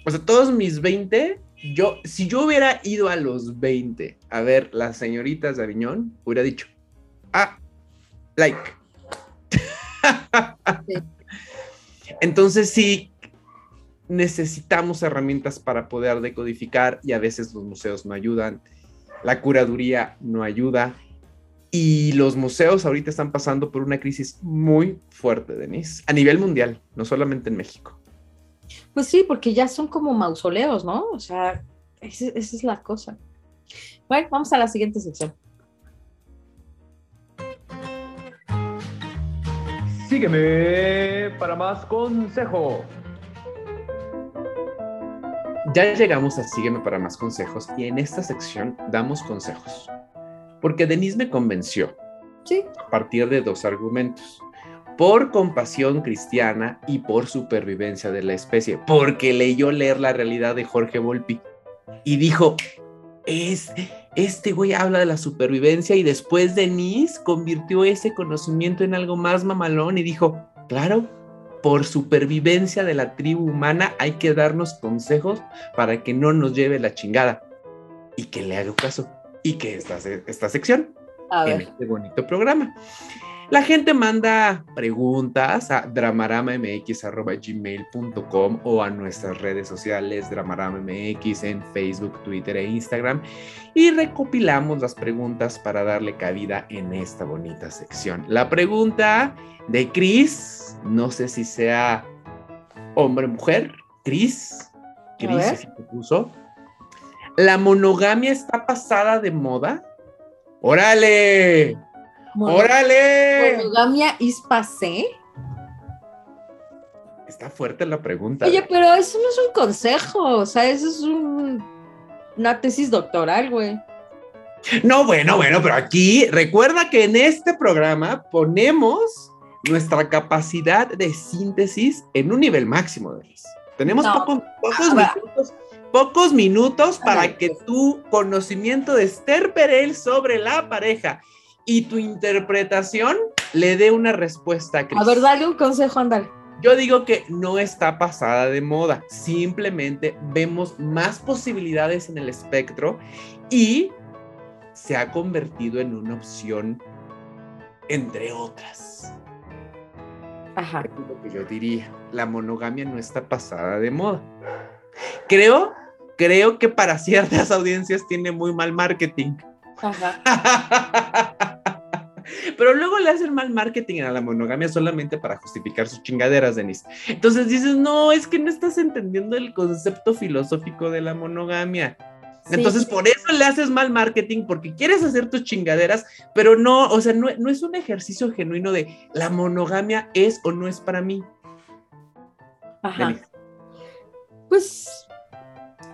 O sea, todos mis 20, yo, si yo hubiera ido a los 20 a ver las señoritas de Aviñón, hubiera dicho, ah, like. Entonces sí, necesitamos herramientas para poder decodificar y a veces los museos no ayudan, la curaduría no ayuda y los museos ahorita están pasando por una crisis muy fuerte, Denise, a nivel mundial, no solamente en México. Pues sí, porque ya son como mausoleos, ¿no? O sea, esa, esa es la cosa. Bueno, vamos a la siguiente sección. Sígueme para más consejo. Ya llegamos a Sígueme para más consejos y en esta sección damos consejos. Porque Denise me convenció Sí, a partir de dos argumentos. Por compasión cristiana y por supervivencia de la especie. Porque leyó leer la realidad de Jorge Volpi y dijo, es, este güey habla de la supervivencia y después Denise convirtió ese conocimiento en algo más mamalón y dijo, claro, por supervivencia de la tribu humana hay que darnos consejos para que no nos lleve la chingada y que le haga caso y que esta, esta sección a en este bonito programa. La gente manda preguntas a dramaramamx.gmail.com o a nuestras redes sociales dramaramamx en Facebook, Twitter e Instagram y recopilamos las preguntas para darle cabida en esta bonita sección. La pregunta de Chris, no sé si sea hombre o mujer, Chris, Chris ver. así te puso. ¿La monogamia está pasada de moda? ¡Órale! ¡Órale! Monogamia is passé. Está fuerte la pregunta. Oye, pero eso no es un consejo, o sea, eso es un, una tesis doctoral, güey. No, bueno, bueno, pero aquí recuerda que en este programa ponemos nuestra capacidad de síntesis en un nivel máximo, Denise. Tenemos No. pocos, pocos Ah, minutos, pocos minutos para que tu conocimiento de Esther Perel sobre la pareja y tu interpretación le dé una respuesta a. A ver, dale un consejo, ándale. Yo digo que no está pasada de moda, simplemente vemos más posibilidades en el espectro y se ha convertido en una opción entre otras. Ajá. Es lo que yo diría, la monogamia no está pasada de moda. Creo, creo que para ciertas audiencias tiene muy mal marketing. Ajá. Pero luego le hacen mal marketing a la monogamia solamente para justificar sus chingaderas, Denise. Entonces dices, no, es que no estás entendiendo el concepto filosófico de la monogamia. Sí. Entonces, por eso le haces mal marketing, porque quieres hacer tus chingaderas, pero no, o sea, no, no es un ejercicio genuino de la monogamia es o no es para mí. Ajá. Denise. Pues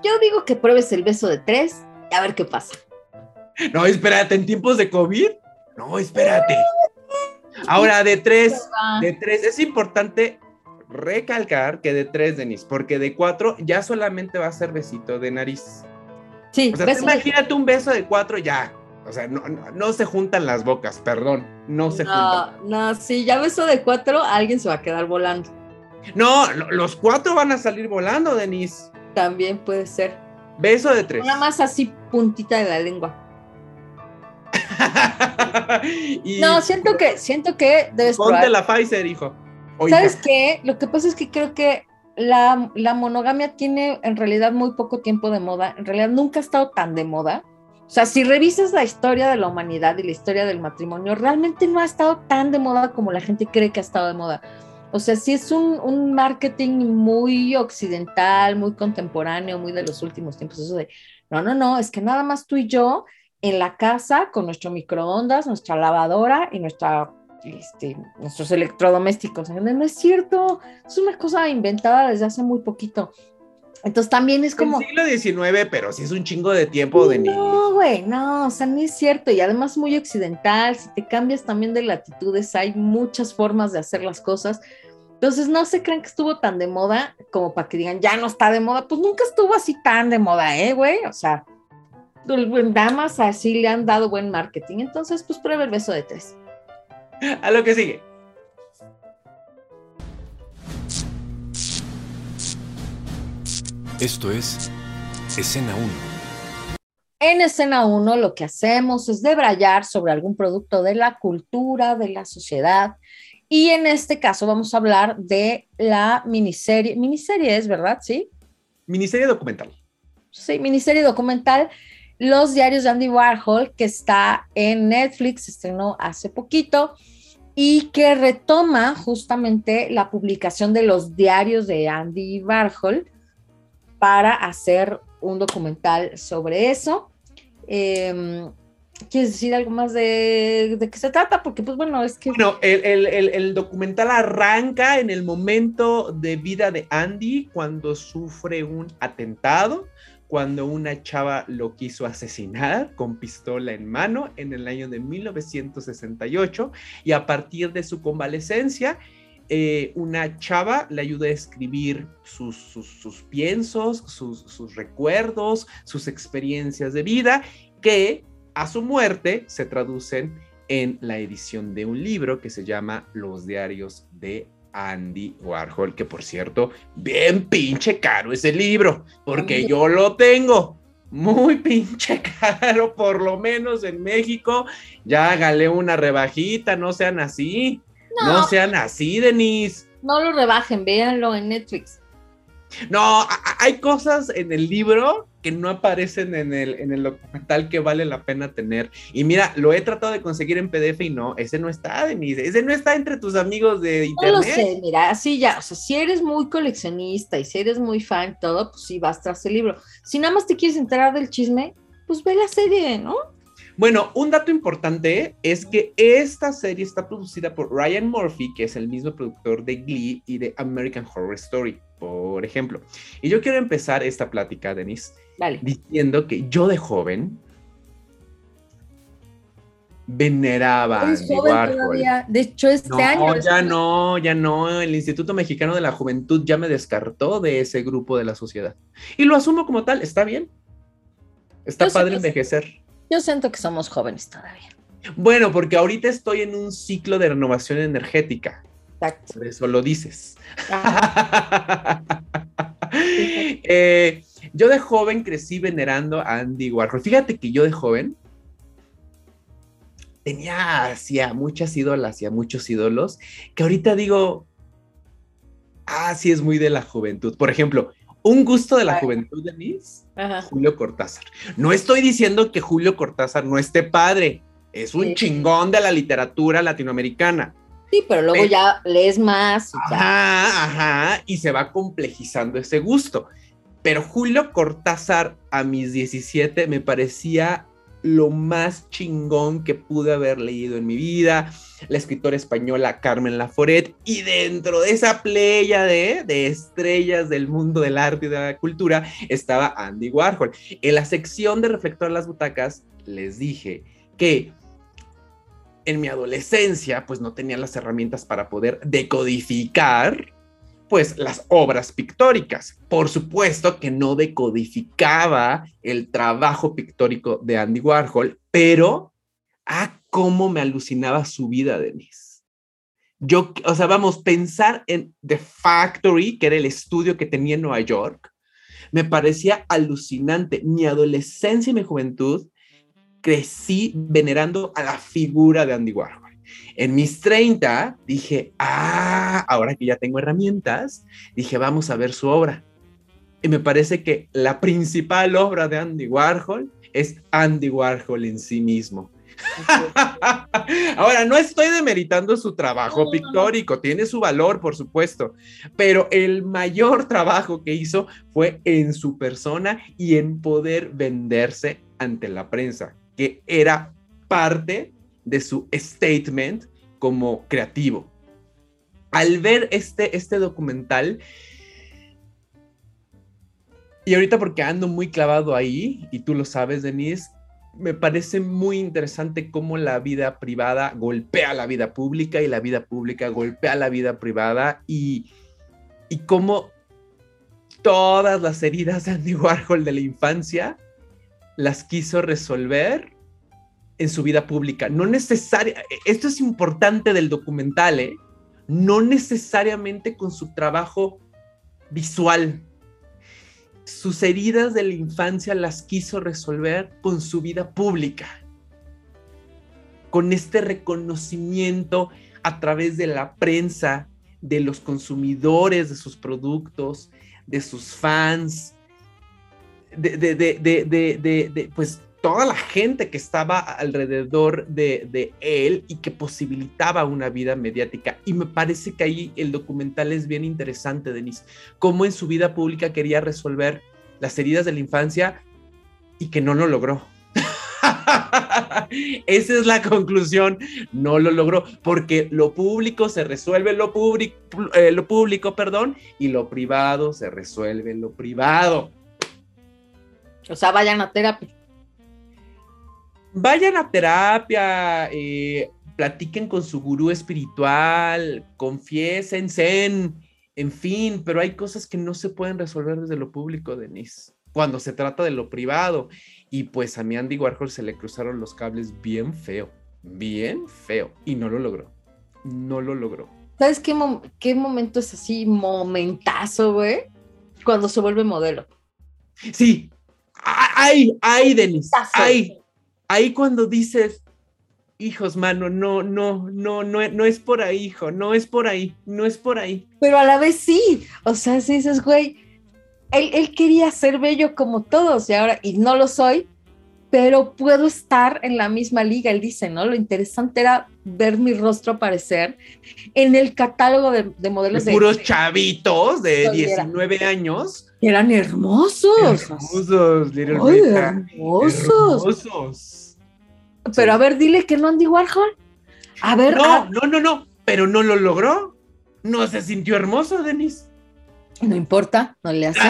yo digo que pruebes el beso de tres y a ver qué pasa. No, espérate, en tiempos de COVID. No, espérate. Ahora, de tres, Ah, de tres, es importante recalcar que de tres, Denise, porque de cuatro ya solamente va a ser besito de nariz. Sí, O sea, de- imagínate un beso de cuatro ya. O sea, no, no, no se juntan las bocas, perdón, no se juntan. No, no, sí, ya beso de cuatro, alguien se va a quedar volando. No, lo- los cuatro van a salir volando, Denise. También puede ser. Beso de tres. Nada más así puntita de la lengua. y No, siento que, siento que debes ponte probar. la Pfizer, hijo. O ¿Sabes qué? Lo que pasa es que creo que la, la monogamia tiene en realidad muy poco tiempo de moda. En realidad nunca ha estado tan de moda. O sea, si revisas la historia de la humanidad y la historia del matrimonio, realmente no ha estado tan de moda como la gente cree que ha estado de moda. O sea, sí es un, un marketing muy occidental, muy contemporáneo, muy de los últimos tiempos. Eso de, no, no, no, es que nada más tú y yo en la casa con nuestro microondas, nuestra lavadora y nuestra, este, nuestros electrodomésticos. No, es cierto, es una cosa inventada desde hace muy poquito. Entonces también es como... El siglo XIX, pero sí es un chingo de tiempo, Denise. No, güey, no, o sea, no es cierto. Y además muy occidental, si te cambias también de latitudes, hay muchas formas de hacer las cosas. Entonces no se creen que estuvo tan de moda como para que digan, ya no está de moda. Pues nunca estuvo así tan de moda, ¿eh, güey? O sea, damas así le han dado buen marketing. Entonces, pues prueba el beso de tres. A lo que sigue. Esto es Escena 1. En escena 1 lo que hacemos es debrayar sobre algún producto de la cultura, de la sociedad. Y en este caso vamos a hablar de la miniserie. Miniserie es, ¿verdad? Sí. Miniserie documental. Sí, miniserie documental. Los diarios de Andy Warhol, que está en Netflix, estrenó hace poquito y que retoma justamente la publicación de los diarios de Andy Warhol para hacer un documental sobre eso. Em, ¿Quieres decir algo más de, qué se trata? Porque, pues bueno, es que... Bueno, el, documental arranca en el momento de vida de Andy cuando sufre un atentado, cuando una chava lo quiso asesinar con pistola en mano en el año de 1968 y a partir de su convalecencia eh, una chava le ayuda a escribir sus, sus, piensos, sus, sus, recuerdos, sus experiencias de vida, que a su muerte se traducen en la edición de un libro que se llama Los diarios de Andy Warhol, que por cierto, bien pinche caro ese libro, porque yo lo tengo. Muy pinche caro, por lo menos en México. Ya hágale una rebajita, no sean así. No, sean así, Denise. No lo rebajen, véanlo en Netflix. No, hay cosas en el libro que no aparecen en el, en el documental que vale la pena tener. Y mira, lo he tratado de conseguir en PDF y no, ese no está, Denise, ese no está entre tus amigos de internet. No lo sé, mira, así ya, o sea, si eres muy coleccionista y si eres muy fan, todo, pues sí, vas tras el libro. Si nada más te quieres enterar del chisme, pues ve la serie, ¿no? Bueno, un dato importante es que esta serie está producida por Ryan Murphy, que es el mismo productor de Glee y de American Horror Story, por ejemplo. Y yo quiero empezar esta plática, Denise, diciendo que yo de joven veneraba a Andy Warhol. De hecho, este año. Ya no, ya no. El Instituto Mexicano de la Juventud ya me descartó de ese grupo de la sociedad. Y lo asumo como tal, está bien. Está padre envejecer. Yo siento que somos jóvenes todavía. Bueno, porque ahorita estoy en un ciclo de renovación energética. Exacto. Por eso lo dices. Eh, yo de joven crecí venerando a Andy Warhol. Fíjate que yo de joven tenía hacia muchas ídolas y a muchos ídolos que ahorita digo, ah, sí es muy de la juventud. Por ejemplo, un gusto de la juventud de Miss, Julio Cortázar. No estoy diciendo que Julio Cortázar no esté padre, es un chingón de la literatura latinoamericana. Sí, pero luego ya lees más. ajá, ajá, y se va complejizando ese gusto. Pero Julio Cortázar a mis 17 me parecía lo más chingón que pude haber leído en mi vida, la escritora española Carmen Laforet, y dentro de esa playa de, de estrellas del mundo del arte y de la cultura estaba Andy Warhol. En la sección de Reflector a las Butacas les dije que en mi adolescencia pues no tenía las herramientas para poder decodificar pues las obras pictóricas. Por supuesto que no decodificaba el trabajo pictórico de Andy Warhol, pero ah, cómo me alucinaba su vida, Denise. Yo, o sea, vamos, pensar en The Factory, que era el estudio que tenía en Nueva York, me parecía alucinante. Mi adolescencia y mi juventud crecí venerando a la figura de Andy Warhol. En mis 30 dije, ah, ahora que ya tengo herramientas, dije, vamos a ver su obra. Y me parece que la principal obra de Andy Warhol es Andy Warhol en sí mismo. Ahora, no estoy demeritando su trabajo pictórico, tiene su valor, por supuesto, pero el mayor trabajo que hizo fue en su persona y en poder venderse ante la prensa, que era parte de su statement como creativo. Al ver este, este documental, y ahorita porque ando muy clavado ahí, y tú lo sabes, Denise, me parece muy interesante cómo la vida privada golpea la vida pública y la vida pública golpea la vida privada y, y cómo todas las heridas de Andy Warhol de la infancia las quiso resolver en su vida pública. No necesaria, esto es importante del documental, ¿eh? No necesariamente con su trabajo visual. Sus heridas de la infancia las quiso resolver con su vida pública. Con este reconocimiento a través de la prensa, de los consumidores de sus productos, de sus fans, de, de, de, pues toda la gente que estaba alrededor de, él y que posibilitaba una vida mediática. Y me parece que ahí el documental es bien interesante, Denise, cómo en su vida pública quería resolver las heridas de la infancia y que no lo logró. Esa es la conclusión, no lo logró, porque lo público se resuelve lo, público, eh, lo público, perdón, y lo privado se resuelve lo privado. O sea, vayan a terapia. Vayan a terapia, eh, platiquen con su gurú espiritual, confiésense, en fin, pero hay cosas que no se pueden resolver desde lo público, Denise, cuando se trata de lo privado. Y pues a mi Andy Warhol se le cruzaron los cables bien feo, bien feo, y no lo logró, no lo logró. ¿Sabes qué, qué momento es así, momentazo, güey? Cuando se vuelve modelo. Sí, ay, ay, Denise, ay, ahí cuando dices, hijos, mano, no, no, no, no, no es por ahí, hijo, no es por ahí, no es por ahí. Pero a la vez sí, o sea, si dices, güey, él, él quería ser bello como todos y ahora, y no lo soy, pero puedo estar en la misma liga, él dice, ¿no? Lo interesante era ver mi rostro aparecer en el catálogo de, modelos de... Puros chavitos de 19 años eran hermosos. Hermosos, Little hermosos. Pero a ver, dile que no Andy Warhol. A ver. No, no, no, no. Pero no lo logró. No se sintió hermoso, Denise. No importa, no le hace.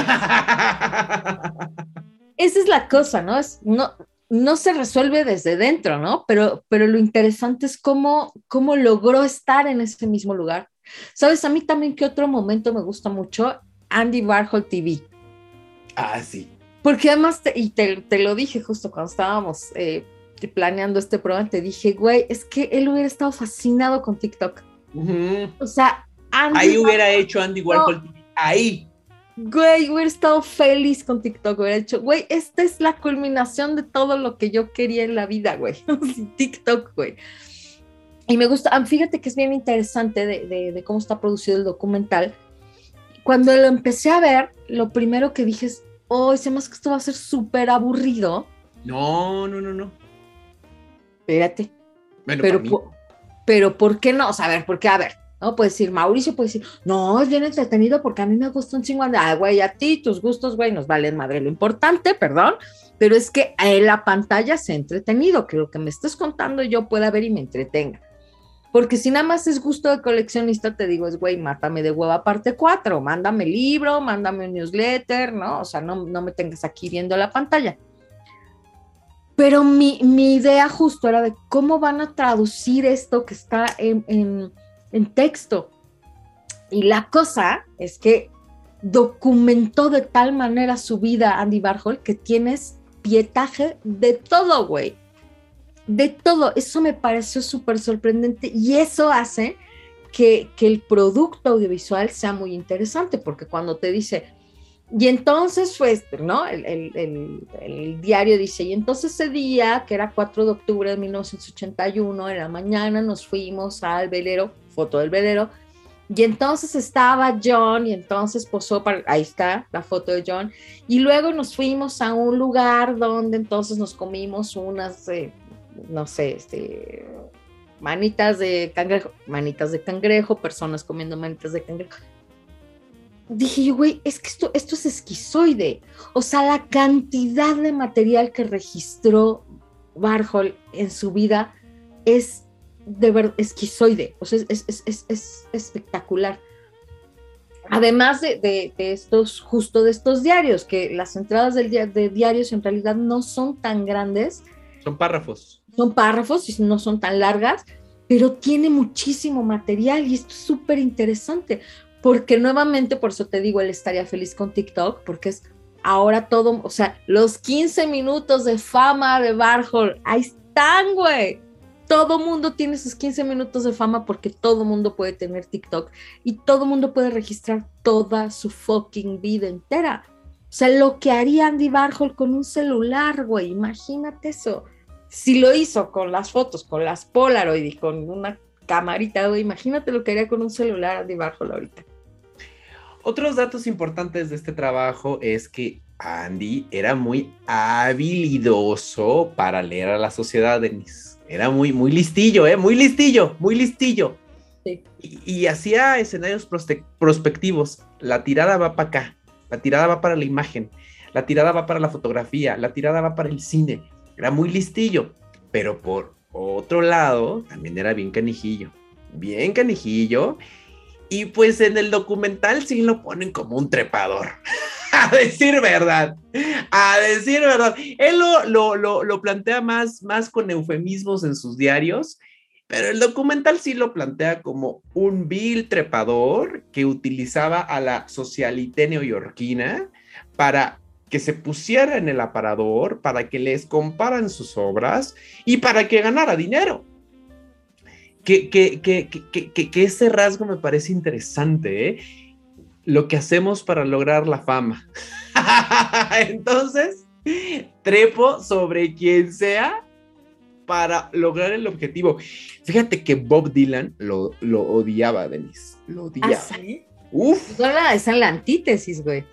Esa es la cosa, ¿no? Es, no, no se resuelve desde dentro, ¿no? Pero, pero lo interesante es cómo, cómo logró estar en ese mismo lugar. ¿Sabes? A mí también que otro momento me gusta mucho Andy Warhol TV. Ah, sí. Porque además, y te, lo dije justo cuando estábamos eh, planeando este programa, te dije, güey, es que él hubiera estado fascinado con TikTok. O sea, Andy ahí hubiera hecho Andy Warhol TV. Ahí. Güey, hubiera estado feliz con TikTok, hubiera hecho, güey, esta es la culminación de todo lo que yo quería en la vida, güey. TikTok, güey. Y me gusta, ah, fíjate que es bien interesante de, de cómo está producido el documental, cuando lo empecé a ver, lo primero que dije es, oh, ese más que esto va a ser súper aburrido. No, no, no, no. Espérate. pero, pero, ¿por qué no? O sea, a ver, ¿por qué? A ver, ¿no? Puede decir, Mauricio puede decir, no, es bien entretenido porque a mí me gusta un chingo. Ah, güey, a ti, tus gustos, güey, nos valen madre. Lo importante, perdón, pero es que en la pantalla se ha entretenido, que lo que me estés contando yo pueda ver y me entretenga. Porque si nada más es gusto de coleccionista, te digo, es, güey, mátame de hueva parte 4, mándame libro, mándame un newsletter, ¿no? O sea, no, no me tengas aquí viendo la pantalla. Pero mi, mi, idea justo era de cómo van a traducir esto que está en, en, texto. Y la cosa es que documentó de tal manera su vida Andy Warhol que tienes pietaje de todo, güey de todo. Eso me pareció súper sorprendente y eso hace que, el producto audiovisual sea muy interesante, porque cuando te dice, y entonces fue, ¿no? El, diario dice, y entonces ese día, que era 4 de octubre de 1981, en la mañana nos fuimos al velero, foto del velero, y entonces estaba John y entonces posó para, ahí está la foto de John, y luego nos fuimos a un lugar donde entonces nos comimos unas... Eh, no sé, este, manitas de cangrejo, manitas de cangrejo, personas comiendo manitas de cangrejo. Dije güey, es que esto, esto es esquizoide. O sea, la cantidad de material que registró Warhol en su vida es de verdad esquizoide. O sea, es, es, espectacular. Además de, estos, justo de estos diarios, que las entradas del, de diarios en realidad no son tan grandes. Son párrafos son párrafos y no son tan largas, pero tiene muchísimo material y esto es súper interesante, porque nuevamente, por eso te digo, él estaría feliz con TikTok, porque es ahora todo, o sea, los 15 minutos de fama de Barhol, ahí están, güey. Todo mundo tiene sus 15 minutos de fama porque todo mundo puede tener TikTok y todo mundo puede registrar toda su fucking vida entera. O sea, lo que haría Andy Warhol con un celular, güey, imagínate eso. Si lo hizo con las fotos, con las Polaroid y con una camarita, güey, imagínate lo que haría con un celular Warhol ahorita. Otros datos importantes de este trabajo es que Andy era muy habilidoso para leer a la sociedad, Denis. Era muy, muy listillo, ¿eh? Muy listillo, muy listillo. Sí. Y, hacía escenarios prospectivos. La tirada va para acá, la tirada va para la imagen, la tirada va para la fotografía, la tirada va para el cine. Era muy listillo, pero por otro lado, también era bien canijillo. Bien canijillo y pues en el documental sí lo ponen como un trepador. a decir verdad. A decir verdad. Él lo, lo, plantea más, más con eufemismos en sus diarios, pero el documental sí lo plantea como un vil trepador que utilizaba a la socialité neoyorquina para que se pusiera en el aparador, para que les comparan sus obras y para que ganara dinero que, que, ese rasgo me parece interesante, ¿eh? Lo que hacemos para lograr la fama. Entonces, trepo sobre quien sea para lograr el objetivo. Fíjate que Bob Dylan lo, lo odiaba, Denise. Lo odiaba. ¿Ah, Uf. Esa es la antítesis, güey.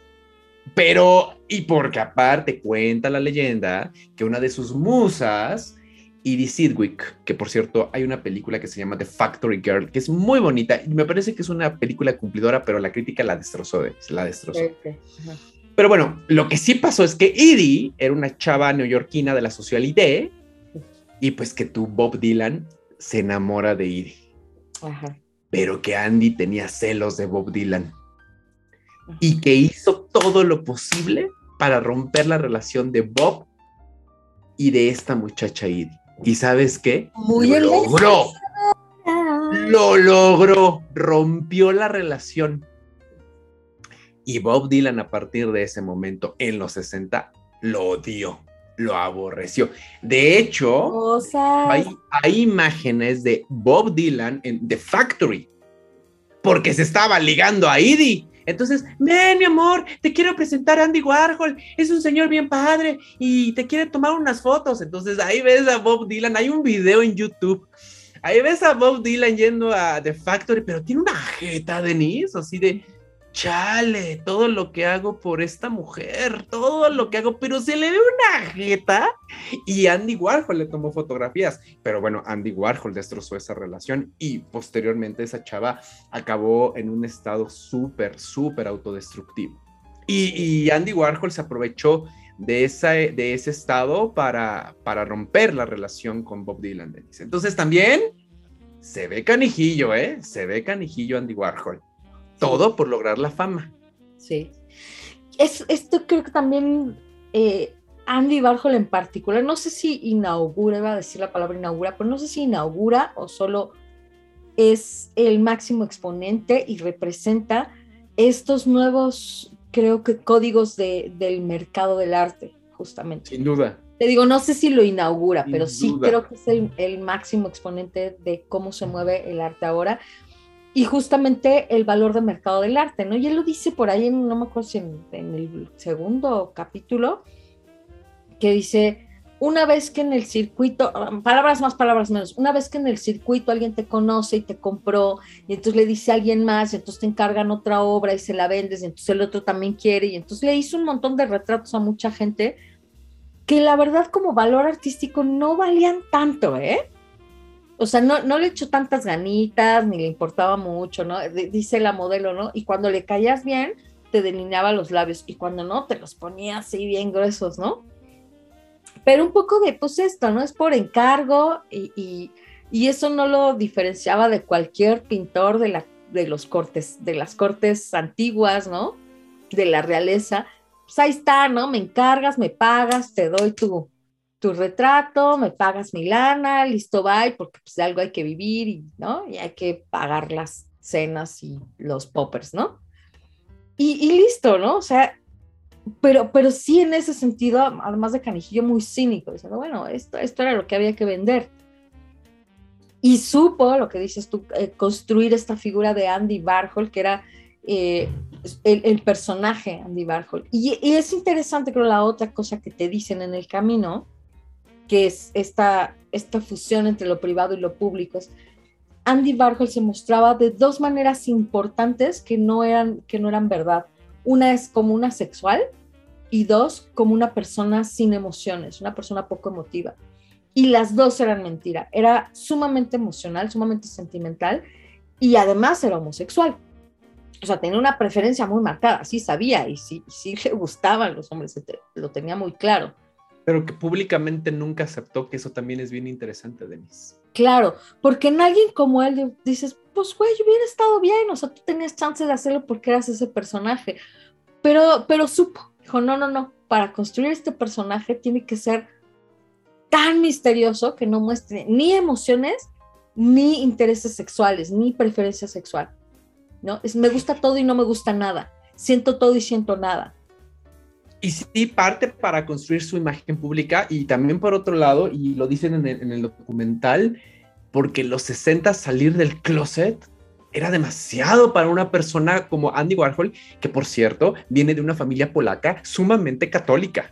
Pero, y porque aparte cuenta la leyenda que una de sus musas Edie Sidwick, que por cierto hay una película que se llama The Factory Girl, que es muy bonita y me parece que es una película cumplidora, pero la crítica la destrozó, la destrozó. Pero bueno, lo que sí pasó es que Edie era una chava neoyorquina de la socialité y pues que tu Bob Dylan se enamora de Edie. Pero que Andy tenía celos de Bob Dylan y que hizo todo lo posible para romper la relación de Bob y de esta muchacha Edie. ¿Y sabes qué? Muy lo logró. Lo logró. Rompió la relación. Y Bob Dylan a partir de ese momento, en los 60, lo odió, lo aborreció. De hecho, hay, hay, imágenes de Bob Dylan en The Factory, porque se estaba ligando a Edie. Entonces, ven, mi amor, te quiero presentar a Andy Warhol, es un señor bien padre y te quiere tomar unas fotos. Entonces, ahí ves a Bob Dylan, hay un video en YouTube. Ahí ves a Bob Dylan yendo a The Factory, pero tiene una jeta, Denise, así de, chale, todo lo que hago por esta mujer, todo lo que hago, pero se le ve una jeta. Y Andy Warhol le tomó fotografías, pero bueno, Andy Warhol destrozó esa relación y posteriormente esa chava acabó en un estado súper, súper autodestructivo. Y, Andy Warhol se aprovechó de, de ese estado para, para romper la relación con Bob Dylan. Entonces también se ve canijillo, ¿eh? Se ve canijillo Andy Warhol. Todo por lograr la fama. Sí. Es, esto creo que también eh, Andy Warhol en particular, no sé si inaugura, iba a decir la palabra inaugura, pero no sé si inaugura o solo es el máximo exponente y representa estos nuevos, creo que códigos del mercado del arte, justamente. Sin duda. Te digo, no sé si lo inaugura, pero sí creo que es el, el, máximo exponente de cómo se mueve el arte ahora y justamente el valor de mercado del arte, ¿no? Y él lo dice por ahí, en, no me acuerdo si en, el segundo capítulo, que dice, una vez que en el circuito, palabras más, palabras menos, una vez que en el circuito alguien te conoce y te compró, y entonces le dice a alguien más, y entonces te encargan otra obra y se la vendes, y entonces el otro también quiere, y entonces le hizo un montón de retratos a mucha gente que la verdad como valor artístico no valían tanto, ¿eh? O sea, no, le echó tantas ganitas, ni le importaba mucho, ¿no? dice la modelo, ¿no? Y cuando le caías bien, te delineaba los labios, y cuando no, te los ponía así bien gruesos, ¿no? Pero un poco de, pues esto, ¿no? Es por encargo, y, y, eso no lo diferenciaba de cualquier pintor de, la, de los cortes, de las cortes antiguas, ¿no? De la realeza. Pues ahí está, ¿no? Me encargas, me pagas, te doy tu, tu retrato, me pagas mi lana, listo, bye, porque pues de algo hay que vivir y, ¿no? Y hay que pagar las cenas y los poppers, ¿no? Y, listo, ¿no? O sea, pero, pero sí en ese sentido, además de canijillo, muy cínico, diciendo, bueno, esto, esto era lo que había que vender. Y supo, lo que dices tú, eh, construir esta figura de Andy Warhol, que era eh, el, personaje Andy Warhol. Y, es interesante, creo, la otra cosa que te dicen en el camino, que es esta, esta fusión entre lo privado y lo público. Andy Warhol se mostraba de dos maneras importantes que no eran, que no eran verdad. Una es como una sexual y dos como una persona sin emociones, una persona poco emotiva. Y las dos eran mentira. Era sumamente emocional, sumamente sentimental y además era homosexual. O sea, tenía una preferencia muy marcada, sí sabía y sí, sí le gustaban los hombres, lo tenía muy claro. Pero que públicamente nunca aceptó, que eso también es bien interesante, Denise. Claro, porque en alguien como él dices, pues güey, hubiera estado bien, o sea, tú tenías chance de hacerlo porque eras ese personaje, pero, pero supo, dijo, no, no, no, para construir este personaje tiene que ser tan misterioso que no muestre ni emociones, ni intereses sexuales, ni preferencia sexual, ¿no? Es, me gusta todo y no me gusta nada, siento todo y siento nada. Y sí, parte para construir su imagen pública y también por otro lado, y lo dicen en el, documental, porque en los 60 salir del closet era demasiado para una persona como Andy Warhol, que por cierto viene de una familia polaca sumamente católica.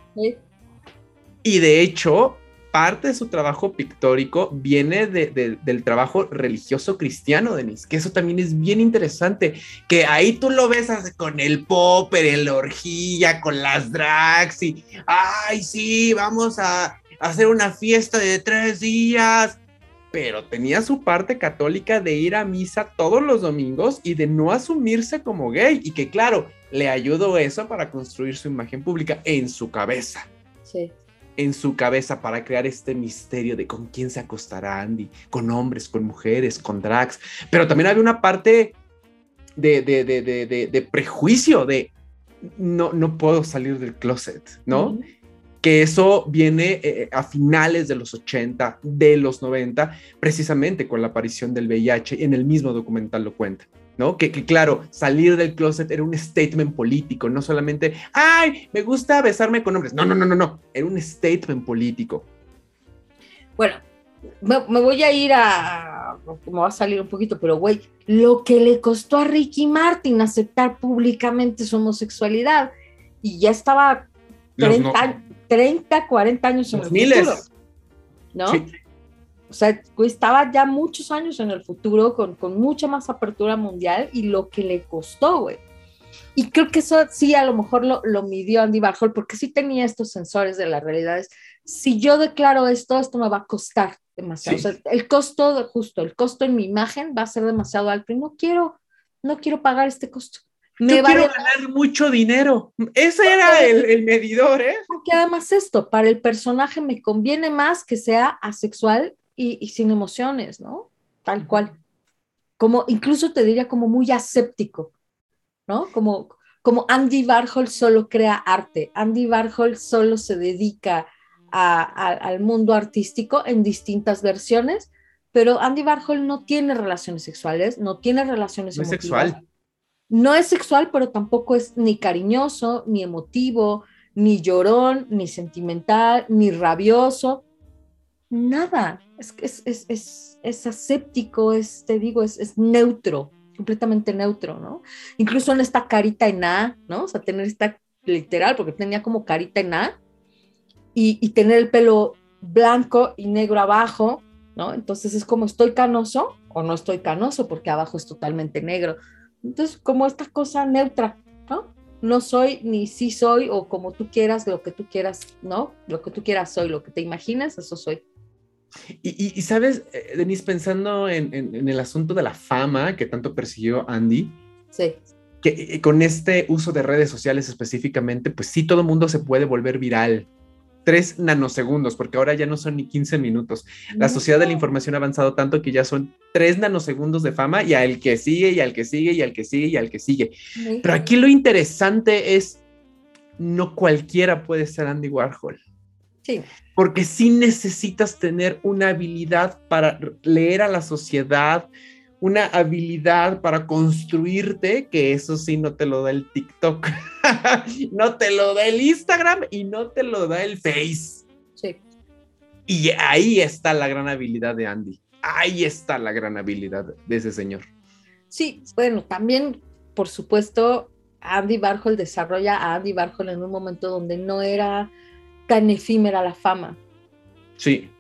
Y de hecho, parte de su trabajo pictórico viene del trabajo religioso cristiano, Denis, que eso también es bien interesante, que ahí tú lo ves con el popper, en la orgía, con las drags y, ay, sí, vamos a hacer una fiesta de tres días, pero tenía su parte católica de ir a misa todos los domingos y de no asumirse como gay y que claro, le ayudó eso para construir su imagen pública en su cabeza. Sí en su cabeza para crear este misterio de con quién se acostará Andy, con hombres, con mujeres, con drags, pero también había una parte de, de, prejuicio, de no, no puedo salir del closet, ¿no? Que eso viene eh, a finales de los 80, de los 90, precisamente con la aparición del VIH, en el mismo documental lo cuenta. ¿No? Que, claro, salir del closet era un statement político, no solamente, ay, me gusta besarme con hombres. No, no, no, no, no, era un statement político. Bueno, me, voy a ir a, me va a salir un poquito, pero güey, lo que le costó a Ricky Martin aceptar públicamente su homosexualidad y ya estaba 30, 40 años en el futuro, ¿no? O sea, estaba ya muchos años en el futuro con, con mucha más apertura mundial y lo que le costó, güey. Y creo que eso sí a lo mejor lo, lo midió Andy Warhol porque sí tenía estos sensores de las realidades. Si yo declaro esto, esto me va a costar demasiado. O sea, el costo, justo, el costo en mi imagen va a ser demasiado alto y no quiero, no quiero pagar este costo. Me yo quiero ganar mucho dinero. Ese era el, el, medidor, ¿eh? Porque además esto, para el personaje me conviene más que sea asexual y, sin emociones, ¿no? Tal cual. Como, incluso te diría como muy aséptico, ¿no? Como, como Andy Warhol solo crea arte, Andy Warhol solo se dedica al mundo artístico en distintas versiones, pero Andy Warhol no tiene relaciones sexuales, no tiene relaciones no Es sexual. No es sexual, pero tampoco es ni cariñoso, ni emotivo, ni llorón, ni sentimental, ni rabioso nada, es, es, es, es, aséptico, es, te digo, es, es neutro, completamente neutro, ¿no? Incluso en esta carita en A, ¿no? O sea, tener esta literal, porque tenía como carita en A, y, y tener el pelo blanco y negro abajo, ¿no? Entonces es como estoy canoso o no estoy canoso, porque abajo es totalmente negro. Entonces, como esta cosa neutra, ¿no? No soy ni sí soy o como tú quieras, lo que tú quieras, ¿no? Lo que tú quieras soy, lo que te imagines, eso soy. Y, sabes, eh, Denise, pensando en, el asunto de la fama que tanto persiguió Andy, sí. que eh, con este uso de redes sociales específicamente, pues sí, todo el mundo se puede volver viral. Tres nanosegundos, porque ahora ya no son ni 15 minutos. La sociedad de la información ha avanzado tanto que ya son tres nanosegundos de fama y al que sigue, y al que sigue, y al que sigue, y al que sigue. Pero aquí lo interesante es, no cualquiera puede ser Andy Warhol. Sí. Porque sí necesitas tener una habilidad para leer a la sociedad, una habilidad para construirte que eso sí no te lo da el TikTok, no te lo da el Instagram y no te lo da el Face. Sí. Y ahí está la gran habilidad de Andy. Ahí está la gran habilidad de ese señor. Sí, bueno, también, por supuesto, Andy Warhol desarrolla a Andy Warhol en un momento donde no era tan efímera la fama. Sí.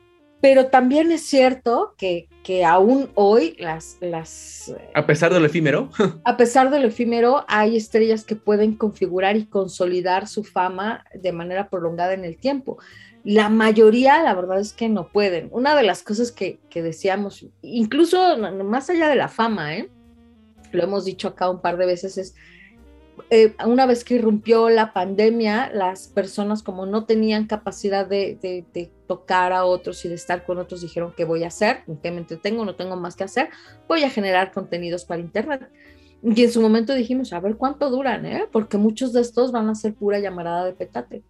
Pero también es cierto que, que aún hoy las, las... A pesar de lo efímero. A pesar de lo efímero, hay estrellas que pueden configurar y consolidar su fama de manera prolongada en el tiempo. La mayoría, la verdad es que no pueden. Una de las cosas que, que decíamos, incluso más allá de la fama, ¿eh? lo hemos dicho acá un par de veces, es eh, una vez que irrumpió la pandemia, las personas como no tenían capacidad de, de, tocar a otros y de estar con otros, dijeron, ¿qué voy a hacer? ¿En qué me entretengo? No tengo más que hacer. Voy a generar contenidos para Internet. Y en su momento dijimos, a ver cuánto duran, ¿eh? porque muchos de estos van a ser pura llamarada de petate.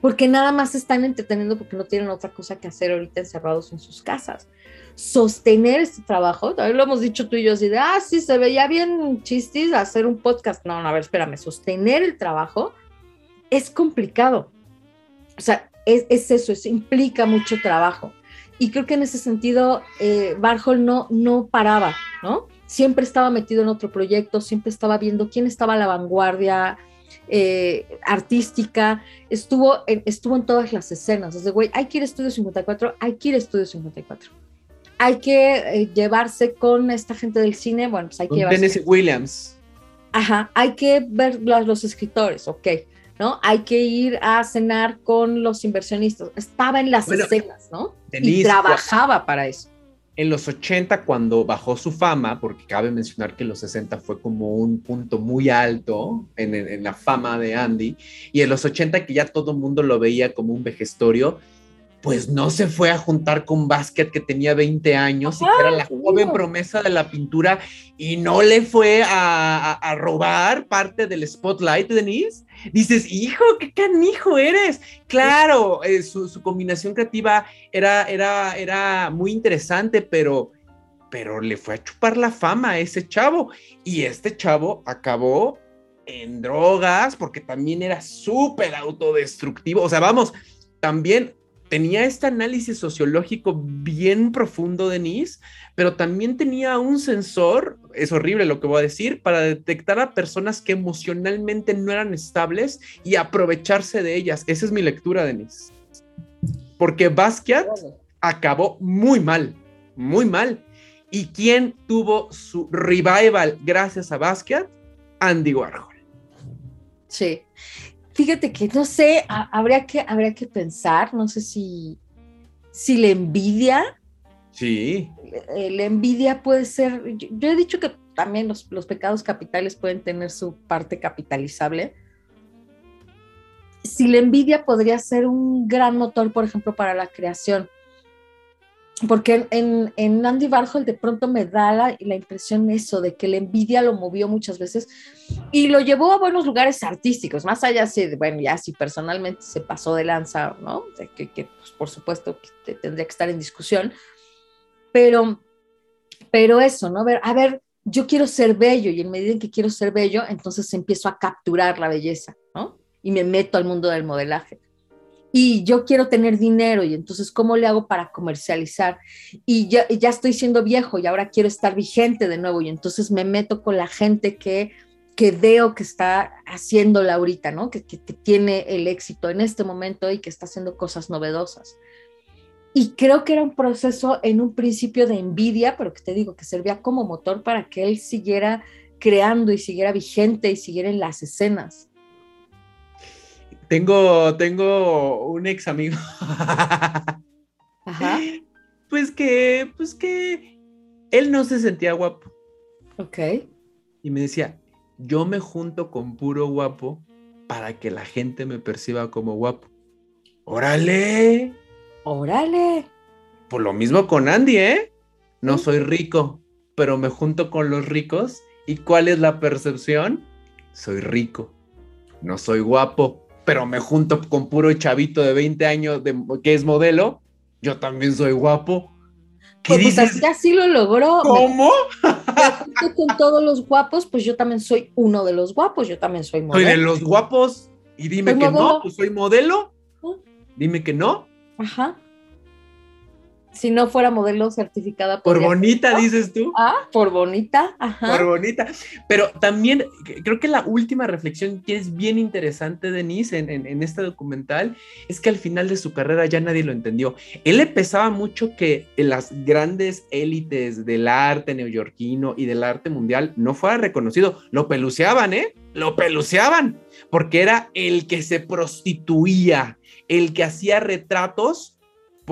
Porque nada más se están entreteniendo porque no tienen otra cosa que hacer ahorita encerrados en sus casas sostener este trabajo, también lo hemos dicho tú y yo, así de, ah, sí, se veía bien chistis hacer un podcast. No, no, a ver, espérame, sostener el trabajo es complicado. O sea, es, eso, eso implica mucho trabajo. Y creo que en ese sentido, eh, Barhol no, no paraba, ¿no? Siempre estaba metido en otro proyecto, siempre estaba viendo quién estaba a la vanguardia, eh, artística, estuvo en, estuvo en todas las escenas. Desde, güey, hay que ir a Estudio 54, hay que ir a Estudio 54 hay que eh, llevarse con esta gente del cine, bueno, pues hay que llevarse. Tennessee Williams. Ajá, hay que ver los, los, escritores, ok, ¿no? Hay que ir a cenar con los inversionistas. Estaba en las escenas, ¿no? y trabajaba para eso. En los 80, cuando bajó su fama, porque cabe mencionar que en los 60 fue como un punto muy alto en, en la fama de Andy, y en los 80 que ya todo el mundo lo veía como un vejestorio, pues no se fue a juntar con Basquiat que tenía 20 años y que era la joven promesa de la pintura y no le fue a, robar parte del spotlight, Denise. Dices, hijo, qué canijo eres. Claro, eh, su, combinación creativa era, era, era muy interesante, pero, pero le fue a chupar la fama a ese chavo y este chavo acabó en drogas porque también era súper autodestructivo. O sea, vamos, también tenía este análisis sociológico bien profundo, Denise, pero también tenía un sensor, es horrible lo que voy a decir, para detectar a personas que emocionalmente no eran estables y aprovecharse de ellas. Esa es mi lectura, Denise. Porque Basquiat acabó muy mal, muy mal. ¿Y quién tuvo su revival gracias a Basquiat? Andy Warhol. Sí. Fíjate que no sé, habría que, habría que pensar, no sé si, si la envidia. Sí. Eh, la envidia puede ser, yo, he dicho que también los, los, pecados capitales pueden tener su parte capitalizable. Si la envidia podría ser un gran motor, por ejemplo, para la creación porque en, en, Andy Warhol de pronto me da la, la, impresión eso, de que la envidia lo movió muchas veces y lo llevó a buenos lugares artísticos, más allá de, bueno, ya si personalmente se pasó de lanza, ¿no? Que, que pues, por supuesto tendría que estar en discusión, pero, pero eso, ¿no? Ver, a ver, yo quiero ser bello y en medida en que quiero ser bello, entonces empiezo a capturar la belleza, ¿no? Y me meto al mundo del modelaje y yo quiero tener dinero y entonces cómo le hago para comercializar y ya, ya estoy siendo viejo y ahora quiero estar vigente de nuevo y entonces me meto con la gente que, que veo que está haciéndola ahorita, ¿no? Que, que, tiene el éxito en este momento y que está haciendo cosas novedosas. Y creo que era un proceso en un principio de envidia, pero que te digo que servía como motor para que él siguiera creando y siguiera vigente y siguiera en las escenas. Tengo, tengo un ex amigo. Ajá. Pues que, pues que él no se sentía guapo. Ok. Y me decía, yo me junto con puro guapo para que la gente me perciba como guapo. ¡Órale! ¡Órale! Por lo mismo con Andy, ¿eh? No soy rico, pero me junto con los ricos. ¿Y cuál es la percepción? Soy rico. No soy guapo, pero me junto con puro chavito de 20 años de, que es modelo, yo también soy guapo. pues, pues así, lo logró. ¿Cómo? Me, con todos los guapos, pues yo también soy uno de los guapos, yo también soy modelo. Soy de los guapos y dime que no, pues soy modelo. Dime que no. Ajá si no fuera modelo certificada. Por bonita, dices tú. Ah, por bonita, ajá. Por bonita. Pero también creo que la última reflexión que es bien interesante, Denise, en, en, este documental, es que al final de su carrera ya nadie lo entendió. Él le pesaba mucho que las grandes élites del arte neoyorquino y del arte mundial no fuera reconocido. Lo peluceaban, ¿eh? Lo peluceaban, porque era el que se prostituía, el que hacía retratos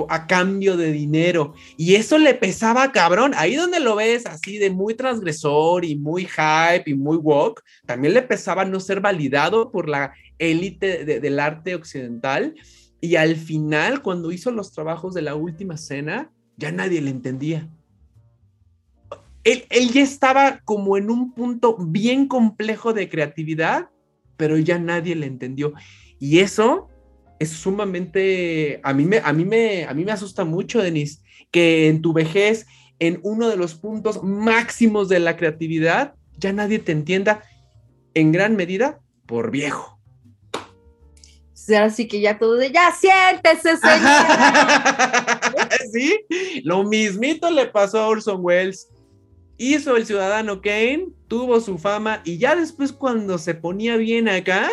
a cambio de dinero. Y eso le pesaba cabrón. Ahí donde lo ves así de muy transgresor y muy hype y muy woke, también le pesaba no ser validado por la élite del arte occidental. Y al final, cuando hizo los trabajos de la última cena, ya nadie le entendía. Él, él ya estaba como en un punto bien complejo de creatividad, pero ya nadie le entendió. Y eso es sumamente, a mí me, a mí me, a mí me asusta mucho, Denise, que en tu vejez, en uno de los puntos máximos de la creatividad, ya nadie te entienda en gran medida por viejo. Así que ya todo de, ya siéntese, señor. sí, lo mismito le pasó a Orson Welles. Hizo el ciudadano Kane, tuvo su fama y ya después cuando se ponía bien acá,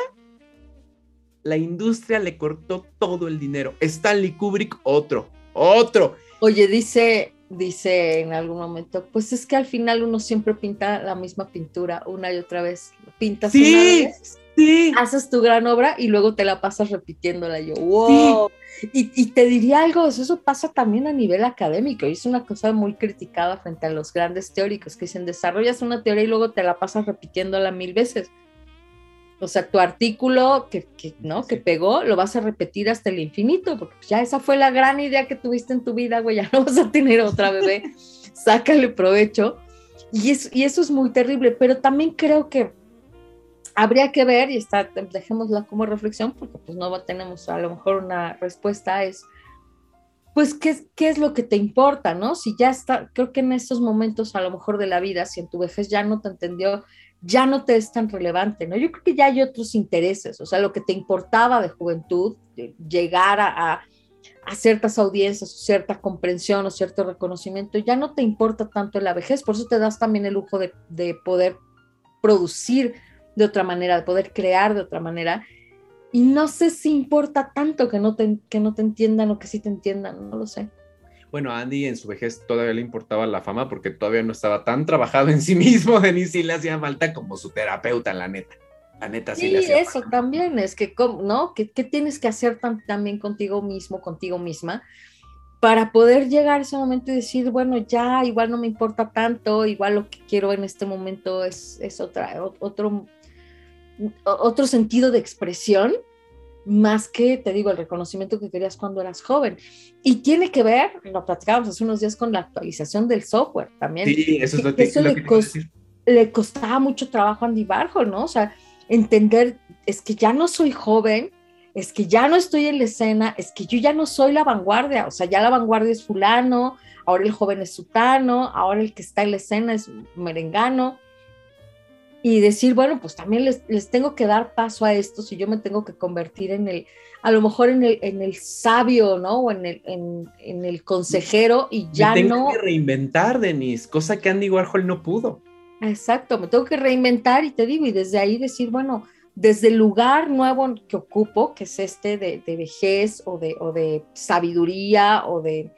la industria le cortó todo el dinero. Stanley Kubrick, otro, otro. Oye, dice, dice en algún momento, pues es que al final uno siempre pinta la misma pintura una y otra vez. Pintas sí, una vez, sí. haces tu gran obra y luego te la pasas repitiéndola. Yo, wow. Y, y, te diría algo, eso pasa también a nivel académico y es una cosa muy criticada frente a los grandes teóricos que dicen, desarrollas una teoría y luego te la pasas repitiéndola mil veces. O sea, tu artículo que, ¿no? que pegó lo vas a repetir hasta el infinito, porque ya esa fue la gran idea que tuviste en tu vida, güey, ya no vas a tener otra bebé, sácale provecho. Y, y eso es muy terrible, pero también creo que habría que ver, y está, dejémosla como reflexión, porque pues no tenemos a lo mejor una respuesta, es pues ¿qué, qué es lo que te importa, ¿no? Si ya está, creo que en estos momentos a lo mejor de la vida, si en tu vejez ya no te entendió ya no te es tan relevante, ¿no? Yo creo que ya hay otros intereses, o sea, lo que te importaba de juventud, llegar a, a, ciertas audiencias, cierta comprensión o cierto reconocimiento, ya no te importa tanto la vejez, por eso te das también el lujo de, de poder producir de otra manera, de poder crear de otra manera. Y no sé si importa tanto que no te, que no te entiendan o que sí te entiendan, no lo sé. Bueno, a Andy en su vejez todavía le importaba la fama porque todavía no estaba tan trabajado en sí mismo. Denise sí le hacía falta como su terapeuta, la neta. La neta sí, sí le hacía eso también es que, ¿no? ¿Qué, tienes que hacer también contigo mismo, contigo misma? para poder llegar a ese momento y decir, bueno, ya igual no me importa tanto, igual lo que quiero en este momento es, es otra, otro, otro sentido de expresión más que, te digo, el reconocimiento que querías cuando eras joven. Y tiene que ver, lo platicábamos hace unos días con la actualización del software también. Sí, eso es lo, que, le, le, costaba mucho trabajo a Andy Barjo, ¿no? O sea, entender, es que ya no soy joven, es que ya no estoy en la escena, es que yo ya no soy la vanguardia, o sea, ya la vanguardia es fulano, ahora el joven es sutano, ahora el que está en la escena es merengano y decir, bueno, pues también les, les, tengo que dar paso a esto si yo me tengo que convertir en el, a lo mejor en el, en el sabio, ¿no? O en el, en, en el consejero y ya me tengo no... que reinventar, Denise, cosa que Andy Warhol no pudo. Exacto, me tengo que reinventar y te digo, y desde ahí decir, bueno, desde el lugar nuevo que ocupo, que es este de, de vejez o de, o de sabiduría o de,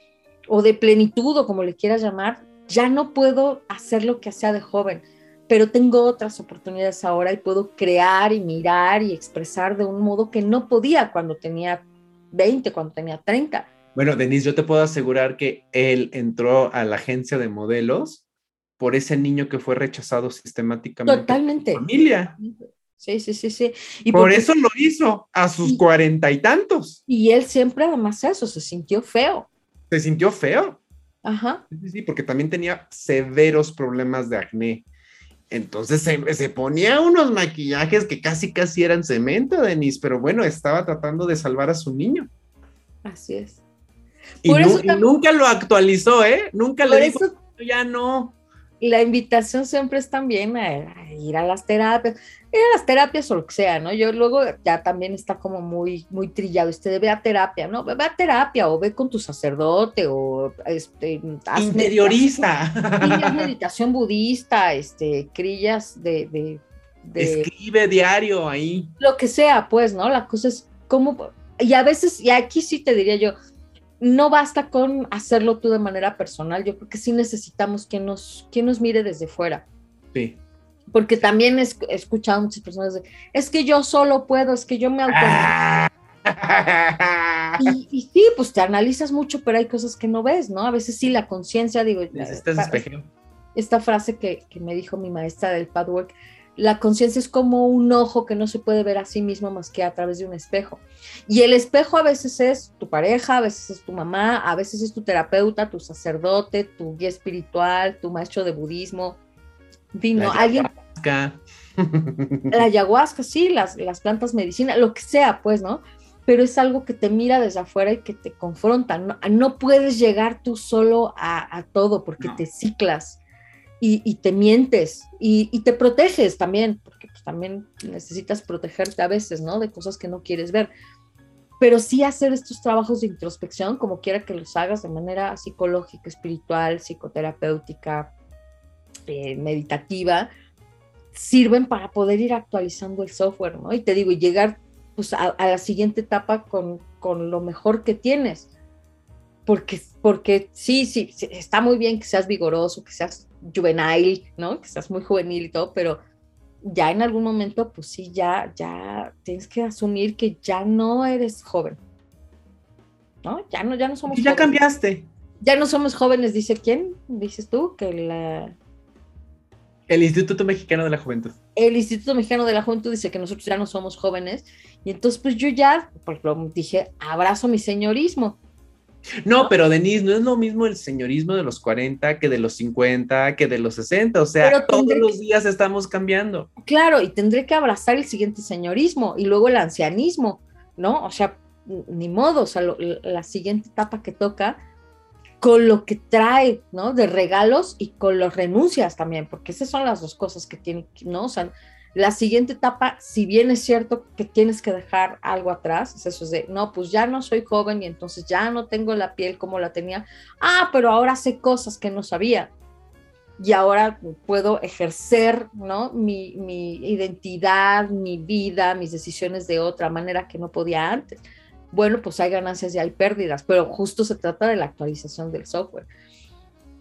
o de plenitud o como le quieras llamar, ya no puedo hacer lo que hacía de joven pero tengo otras oportunidades ahora y puedo crear y mirar y expresar de un modo que no podía cuando tenía 20, cuando tenía 30. Bueno, Denise, yo te puedo asegurar que él entró a la agencia de modelos por ese niño que fue rechazado sistemáticamente. Totalmente. Por familia. Sí, sí, sí, sí. Y por eso lo hizo a sus cuarenta y tantos. Y él siempre, además, eso, se sintió feo. Se sintió feo. Ajá. Sí, sí, porque también tenía severos problemas de acné entonces se, ponía unos maquillajes que casi casi eran cemento, Denise, pero bueno, estaba tratando de salvar a su niño. Así es. Y, nunca lo actualizó, ¿eh? Nunca le dijo, ya no. La invitación siempre es también a, ir a las terapias, ir a las terapias o lo que sea, ¿no? Yo luego ya también está como muy, muy trillado, este ve a terapia, ¿no? Ve a terapia o ve con tu sacerdote o este, interioriza. Meditación, meditación budista, este, crillas de, de, Escribe diario ahí. Lo que sea, pues, ¿no? La cosa es cómo, y a veces, y aquí sí te diría yo, no basta con hacerlo tú de manera personal, yo creo que sí necesitamos que nos, quien nos mire desde fuera. Sí. Porque también he escuchado a muchas personas de, es que yo solo puedo, es que yo me auto... y, sí, pues te analizas mucho, pero hay cosas que no ves, ¿no? A veces sí la conciencia, digo, esta, esta frase que, que, me dijo mi maestra del padwork, la conciencia es como un ojo que no se puede ver a sí mismo más que a través de un espejo. Y el espejo a veces es tu pareja, a veces es tu mamá, a veces es tu terapeuta, tu sacerdote, tu guía espiritual, tu maestro de budismo. Vino alguien. La ayahuasca, sí, las, las plantas medicina, lo que sea, pues, ¿no? Pero es algo que te mira desde afuera y que te confronta. No, puedes llegar tú solo a, todo porque te ciclas y, te mientes y, te proteges también, porque pues, también necesitas protegerte a veces, ¿no? De cosas que no quieres ver. Pero sí hacer estos trabajos de introspección, como quiera que los hagas de manera psicológica, espiritual, psicoterapéutica, eh, meditativa, sirven para poder ir actualizando el software, ¿no? Y te digo, y llegar pues, a, la siguiente etapa con, con lo mejor que tienes porque, porque sí, sí, está muy bien que seas vigoroso, que seas juvenil, ¿no? Que seas muy juvenil y todo, pero ya en algún momento, pues sí, ya, ya tienes que asumir que ya no eres joven, ¿no? Ya no, ya no somos. Y ya cambiaste. Ya no somos jóvenes, dice quién, dices tú, que la... El Instituto Mexicano de la Juventud. El Instituto Mexicano de la Juventud dice que nosotros ya no somos jóvenes. Y entonces, pues yo ya, por ejemplo, dije, abrazo mi señorismo. No, pero Denise, no es lo mismo el señorismo de los 40 que de los 50, que de los 60, o sea, todos los días estamos cambiando. Claro, y tendré que abrazar el siguiente señorismo y luego el ancianismo, ¿no? O sea, ni modo, o sea, la siguiente etapa que toca con lo que trae, ¿no? De regalos y con los renuncias también, porque esas son las dos cosas que tienen, ¿no? O sea, la siguiente etapa, si bien es cierto que tienes que dejar algo atrás, es eso de, no, pues ya no soy joven y entonces ya no tengo la piel como la tenía. Ah, pero ahora sé cosas que no sabía. Y ahora puedo ejercer, ¿no? Mi, mi identidad, mi vida, mis decisiones de otra manera que no podía antes. Bueno, pues hay ganancias y hay pérdidas, pero justo se trata de la actualización del software.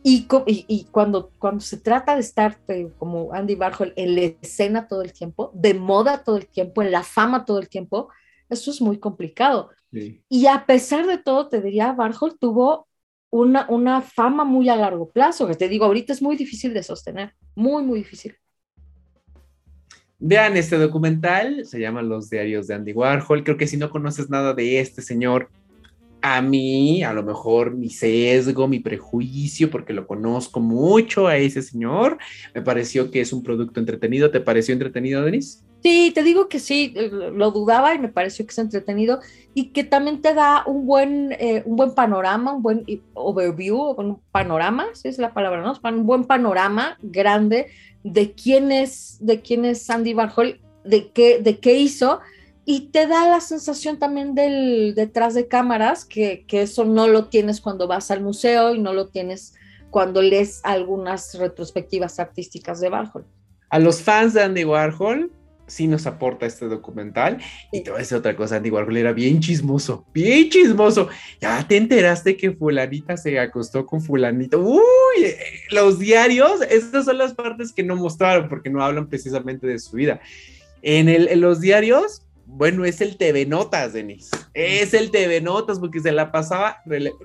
Y, y, cuando, cuando se trata de estar eh, como Andy Warhol en la escena todo el tiempo, de moda todo el tiempo, en la fama todo el tiempo, eso es muy complicado. Y a pesar de todo, te diría, Warhol tuvo una, una fama muy a largo plazo, que te digo, ahorita es muy difícil de sostener, muy, muy difícil. Vean este documental, se llama Los diarios de Andy Warhol. Creo que si no conoces nada de este señor, a mí, a lo mejor mi sesgo, mi prejuicio, porque lo conozco mucho a ese señor, me pareció que es un producto entretenido. ¿Te pareció entretenido, Denise? Sí, te digo que sí, lo dudaba y me pareció que es entretenido y que también te da un buen, eh, un buen panorama, un buen overview, un panorama, si es la palabra, ¿no? Un buen panorama grande de quién es, de quién es Sandy Warhol, de qué, de qué hizo y te da la sensación también del detrás de cámaras, que, eso no lo tienes cuando vas al museo y no lo tienes cuando lees algunas retrospectivas artísticas de Warhol. A los fans de Andy Warhol sí nos aporta este documental. Y te voy a decir otra cosa, Andy Warhol era bien chismoso, bien chismoso. Ya te enteraste que fulanita se acostó con fulanito. Uy, los diarios, estas son las partes que no mostraron porque no hablan precisamente de su vida. En, el, en los diarios bueno, es el TV Notas, Denise. Es el TV Notas porque se la pasaba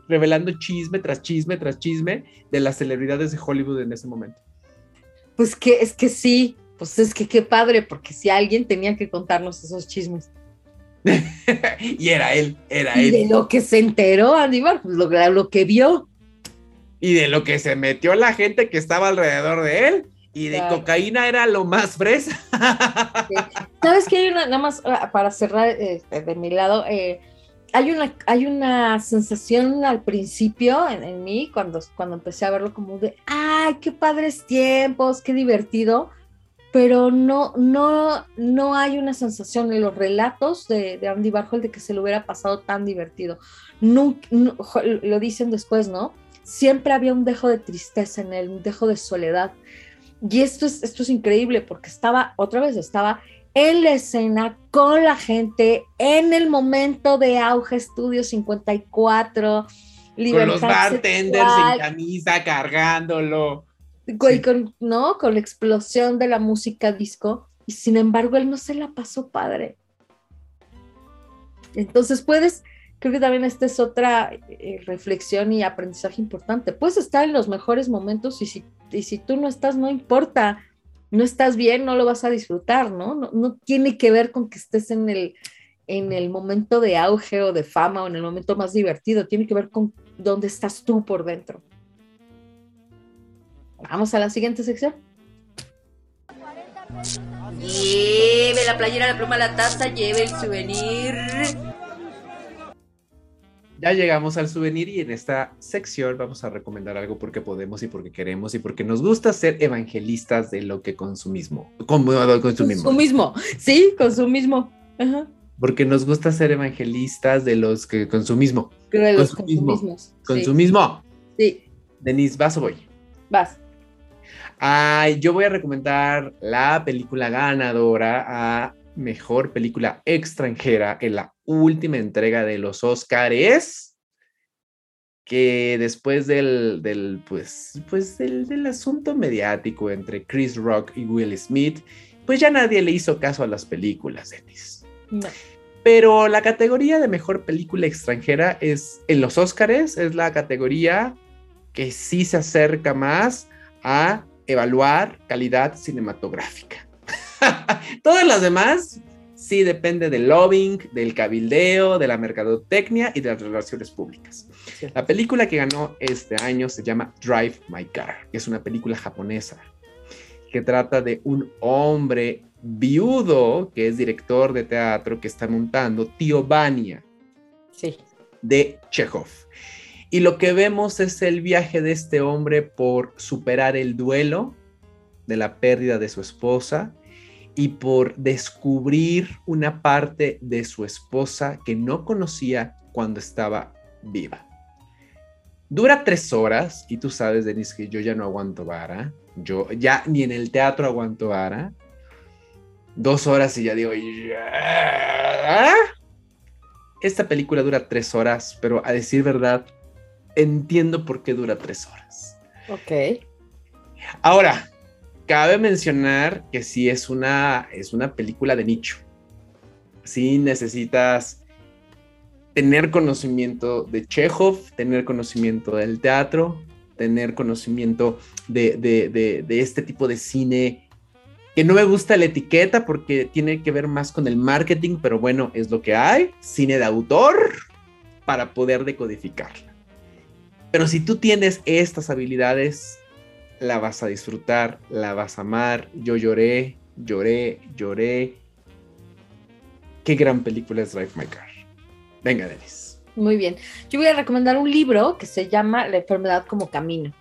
revelando chisme tras chisme tras chisme de las celebridades de Hollywood en ese momento. Pues que es que sí, pues es que qué padre, porque si alguien tenía que contarnos esos chismes. y era él, era y él. De lo que se enteró, Aníbal, pues lo, lo que vio. Y de lo que se metió la gente que estaba alrededor de él y de cocaína era lo más fresa. ¿Sabes qué hay una, nada más ah, para cerrar este, de mi lado? Eh, hay una, hay una sensación al principio en, en, mí, cuando, cuando empecé a verlo como de, ay, qué padres tiempos, qué divertido, pero no, no, no hay una sensación en los relatos de, de Andy Warhol de que se lo hubiera pasado tan divertido. No, no, lo dicen después, ¿no? Siempre había un dejo de tristeza en él, un dejo de soledad. Y esto es, esto es increíble porque estaba, otra vez, estaba en la escena con la gente en el momento de auge Estudio 54. Con los bartenders en camisa cargándolo. Sí. Con, ¿no? con la explosión de la música disco. Y sin embargo, él no se la pasó padre. Entonces puedes, creo que también esta es otra eh, reflexión y aprendizaje importante. Puedes estar en los mejores momentos y si, y si tú no estás, no importa no estás bien, no lo vas a disfrutar, ¿no? No, no tiene que ver con que estés en el, en el momento de auge o de fama o en el momento más divertido, tiene que ver con dónde estás tú por dentro. Vamos a la siguiente sección. Lleve la playera, la pluma, la taza, lleve el souvenir. Ya llegamos al souvenir y en esta sección vamos a recomendar algo porque podemos y porque queremos y porque nos gusta ser evangelistas de lo que consumismo. Consumismo. Consumismo, sí, consumismo. Ajá. Porque nos gusta ser evangelistas de los que consumismo. De los consumismo. Consumismos. Consumismo. Sí. Denise, ¿vas o voy? Vas. Ay, yo voy a recomendar la película ganadora a mejor película extranjera en la última entrega de los Oscars, que después del, del pues, pues del, del, asunto mediático entre Chris Rock y Will Smith, pues ya nadie le hizo caso a las películas, Dennis. No. Pero la categoría de mejor película extranjera es, en los Oscars, es la categoría que sí se acerca más a evaluar calidad cinematográfica. Todas las demás sí depende del lobbying, del cabildeo, de la mercadotecnia y de las relaciones públicas. Sí. La película que ganó este año se llama Drive My Car, que es una película japonesa que trata de un hombre viudo que es director de teatro que está montando Tío Vania sí. de Chekhov. Y lo que vemos es el viaje de este hombre por superar el duelo de la pérdida de su esposa y por descubrir una parte de su esposa que no conocía cuando estaba viva. Dura tres horas y tú sabes, Denise, que yo ya no aguanto vara. Yo ya ni en el teatro aguanto vara. Dos horas y ya digo, esta película dura tres horas, pero a decir verdad, entiendo por qué dura tres horas. Ok. Ahora, cabe mencionar que sí es una, es una película de nicho. Sí necesitas tener conocimiento de Chekhov, tener conocimiento del teatro, tener conocimiento de, de, de, de, este tipo de cine que no me gusta la etiqueta porque tiene que ver más con el marketing, pero bueno, es lo que hay, cine de autor para poder decodificarla. Pero si tú tienes estas habilidades, la vas a disfrutar, la vas a amar. Yo lloré, lloré, lloré. Qué gran película es Drive My Car. Venga, Denis. Muy bien. Yo voy a recomendar un libro que se llama La enfermedad como camino,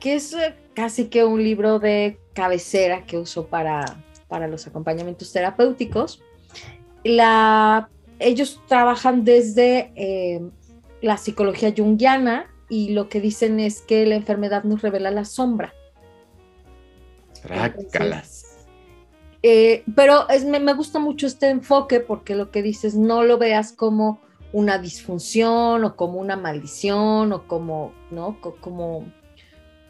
que es casi que un libro de cabecera que uso para, para los acompañamientos terapéuticos. La, ellos trabajan desde eh, la psicología junguiana y lo que dicen es que la enfermedad nos revela la sombra. Rácalas. Eh, pero es, me, me, gusta mucho este enfoque porque lo que dices, no lo veas como una disfunción o como una maldición o como, ¿no? Como,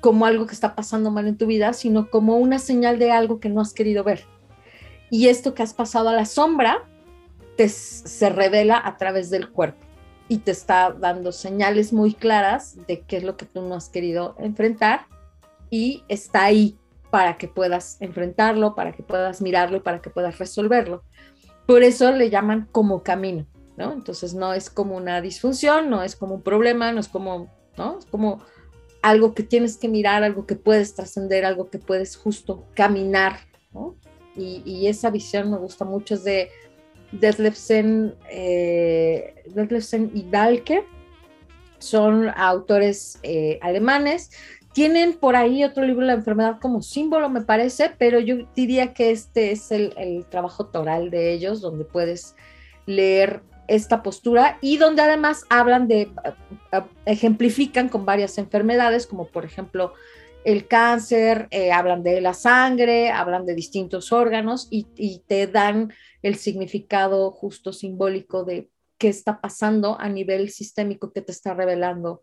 como algo que está pasando mal en tu vida, sino como una señal de algo que no has querido ver. Y esto que has pasado a la sombra te, se revela a través del cuerpo y te está dando señales muy claras de qué es lo que tú no has querido enfrentar y está ahí para que puedas enfrentarlo, para que puedas mirarlo y para que puedas resolverlo. Por eso le llaman como camino, ¿no? Entonces no es como una disfunción, no es como un problema, no es como, ¿no? Es como algo que tienes que mirar, algo que puedes trascender, algo que puedes justo caminar, ¿no? Y, y, esa visión me gusta mucho, es de Detlefsen, eh, y Dalke. Son autores eh, alemanes. Tienen por ahí otro libro, La enfermedad como símbolo, me parece, pero yo diría que este es el, trabajo toral de ellos, donde puedes leer esta postura y donde además hablan de, ejemplifican con varias enfermedades, como por ejemplo el cáncer, eh, hablan de la sangre, hablan de distintos órganos y, te dan el significado justo simbólico de qué está pasando a nivel sistémico que te está revelando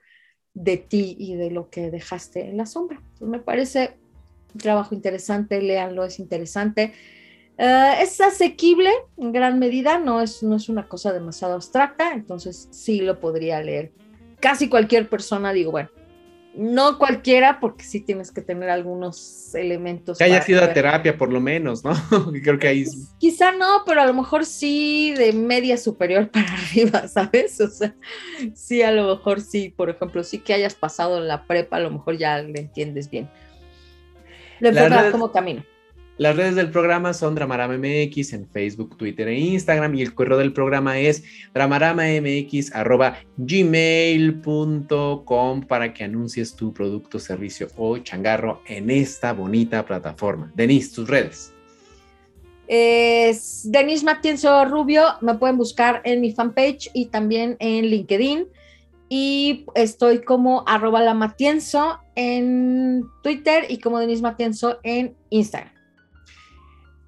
de ti y de lo que dejaste en la sombra. me parece un trabajo interesante, léanlo, es interesante. Eh, es asequible en gran medida, no es, no es una cosa demasiado abstracta, entonces sí lo podría leer. Casi cualquier persona, digo, bueno, no cualquiera, porque sí tienes que tener algunos elementos. Que haya sido a terapia, por lo menos, ¿no? Creo que ahí. Quizá no, pero a lo mejor sí de media superior para arriba, ¿sabes? O sea, sí, a lo mejor sí, por ejemplo, sí que hayas pasado la prepa, a lo mejor ya le entiendes bien. La enfermedad como camino. Las redes del programa son Dramarama MX en Facebook, Twitter e Instagram y el correo del programa es dramaramamx.gmail.com para que anuncies tu producto, servicio o changarro en esta bonita plataforma. Denise, tus redes. Es Denise Matienzo Rubio, me pueden buscar en mi fanpage y también en LinkedIn. Y estoy como arroba la Matienzo en Twitter y como Denise Matienzo en Instagram.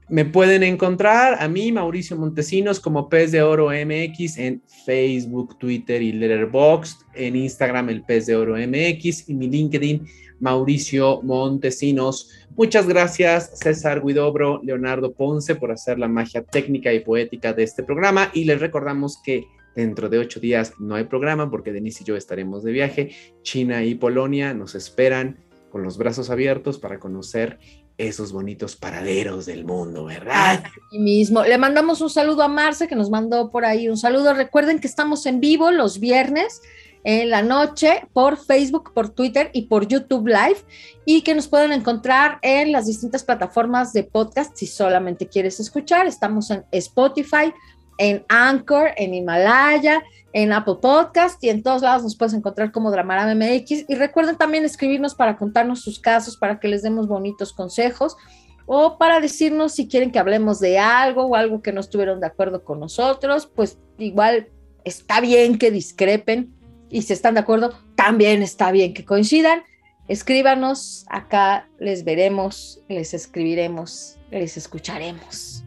Me pueden encontrar a mí, Mauricio Montesinos, como Pez de Oro MX en Facebook, Twitter y Letterboxd, en Instagram el Pez de Oro MX y mi LinkedIn Mauricio Montesinos. Muchas gracias César Guidobro, Leonardo Ponce por hacer la magia técnica y poética de este programa y les recordamos que dentro de ocho días no hay programa porque Denise y yo estaremos de viaje. China y Polonia nos esperan con los brazos abiertos para conocer esos bonitos paraderos del mundo, ¿verdad? Y mismo. Le mandamos un saludo a Marce que nos mandó por ahí un saludo. Recuerden que estamos en vivo los viernes en la noche por Facebook, por Twitter y por YouTube Live y que nos pueden encontrar en las distintas plataformas de podcast si solamente quieres escuchar. Estamos en Spotify, en Anchor, en Himalaya, en Apple Podcast y en todos lados nos puedes encontrar como Dramarama MX. Y recuerden también escribirnos para contarnos sus casos, para que les demos bonitos consejos o para decirnos si quieren que hablemos de algo o algo que no estuvieron de acuerdo con nosotros, pues igual está bien que discrepen y si están de acuerdo, también está bien que coincidan. Escríbanos, acá les veremos, les escribiremos, les escucharemos.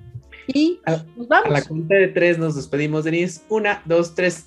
Y nos vamos. A la cuenta de tres nos despedimos, Denise. Una, dos, tres.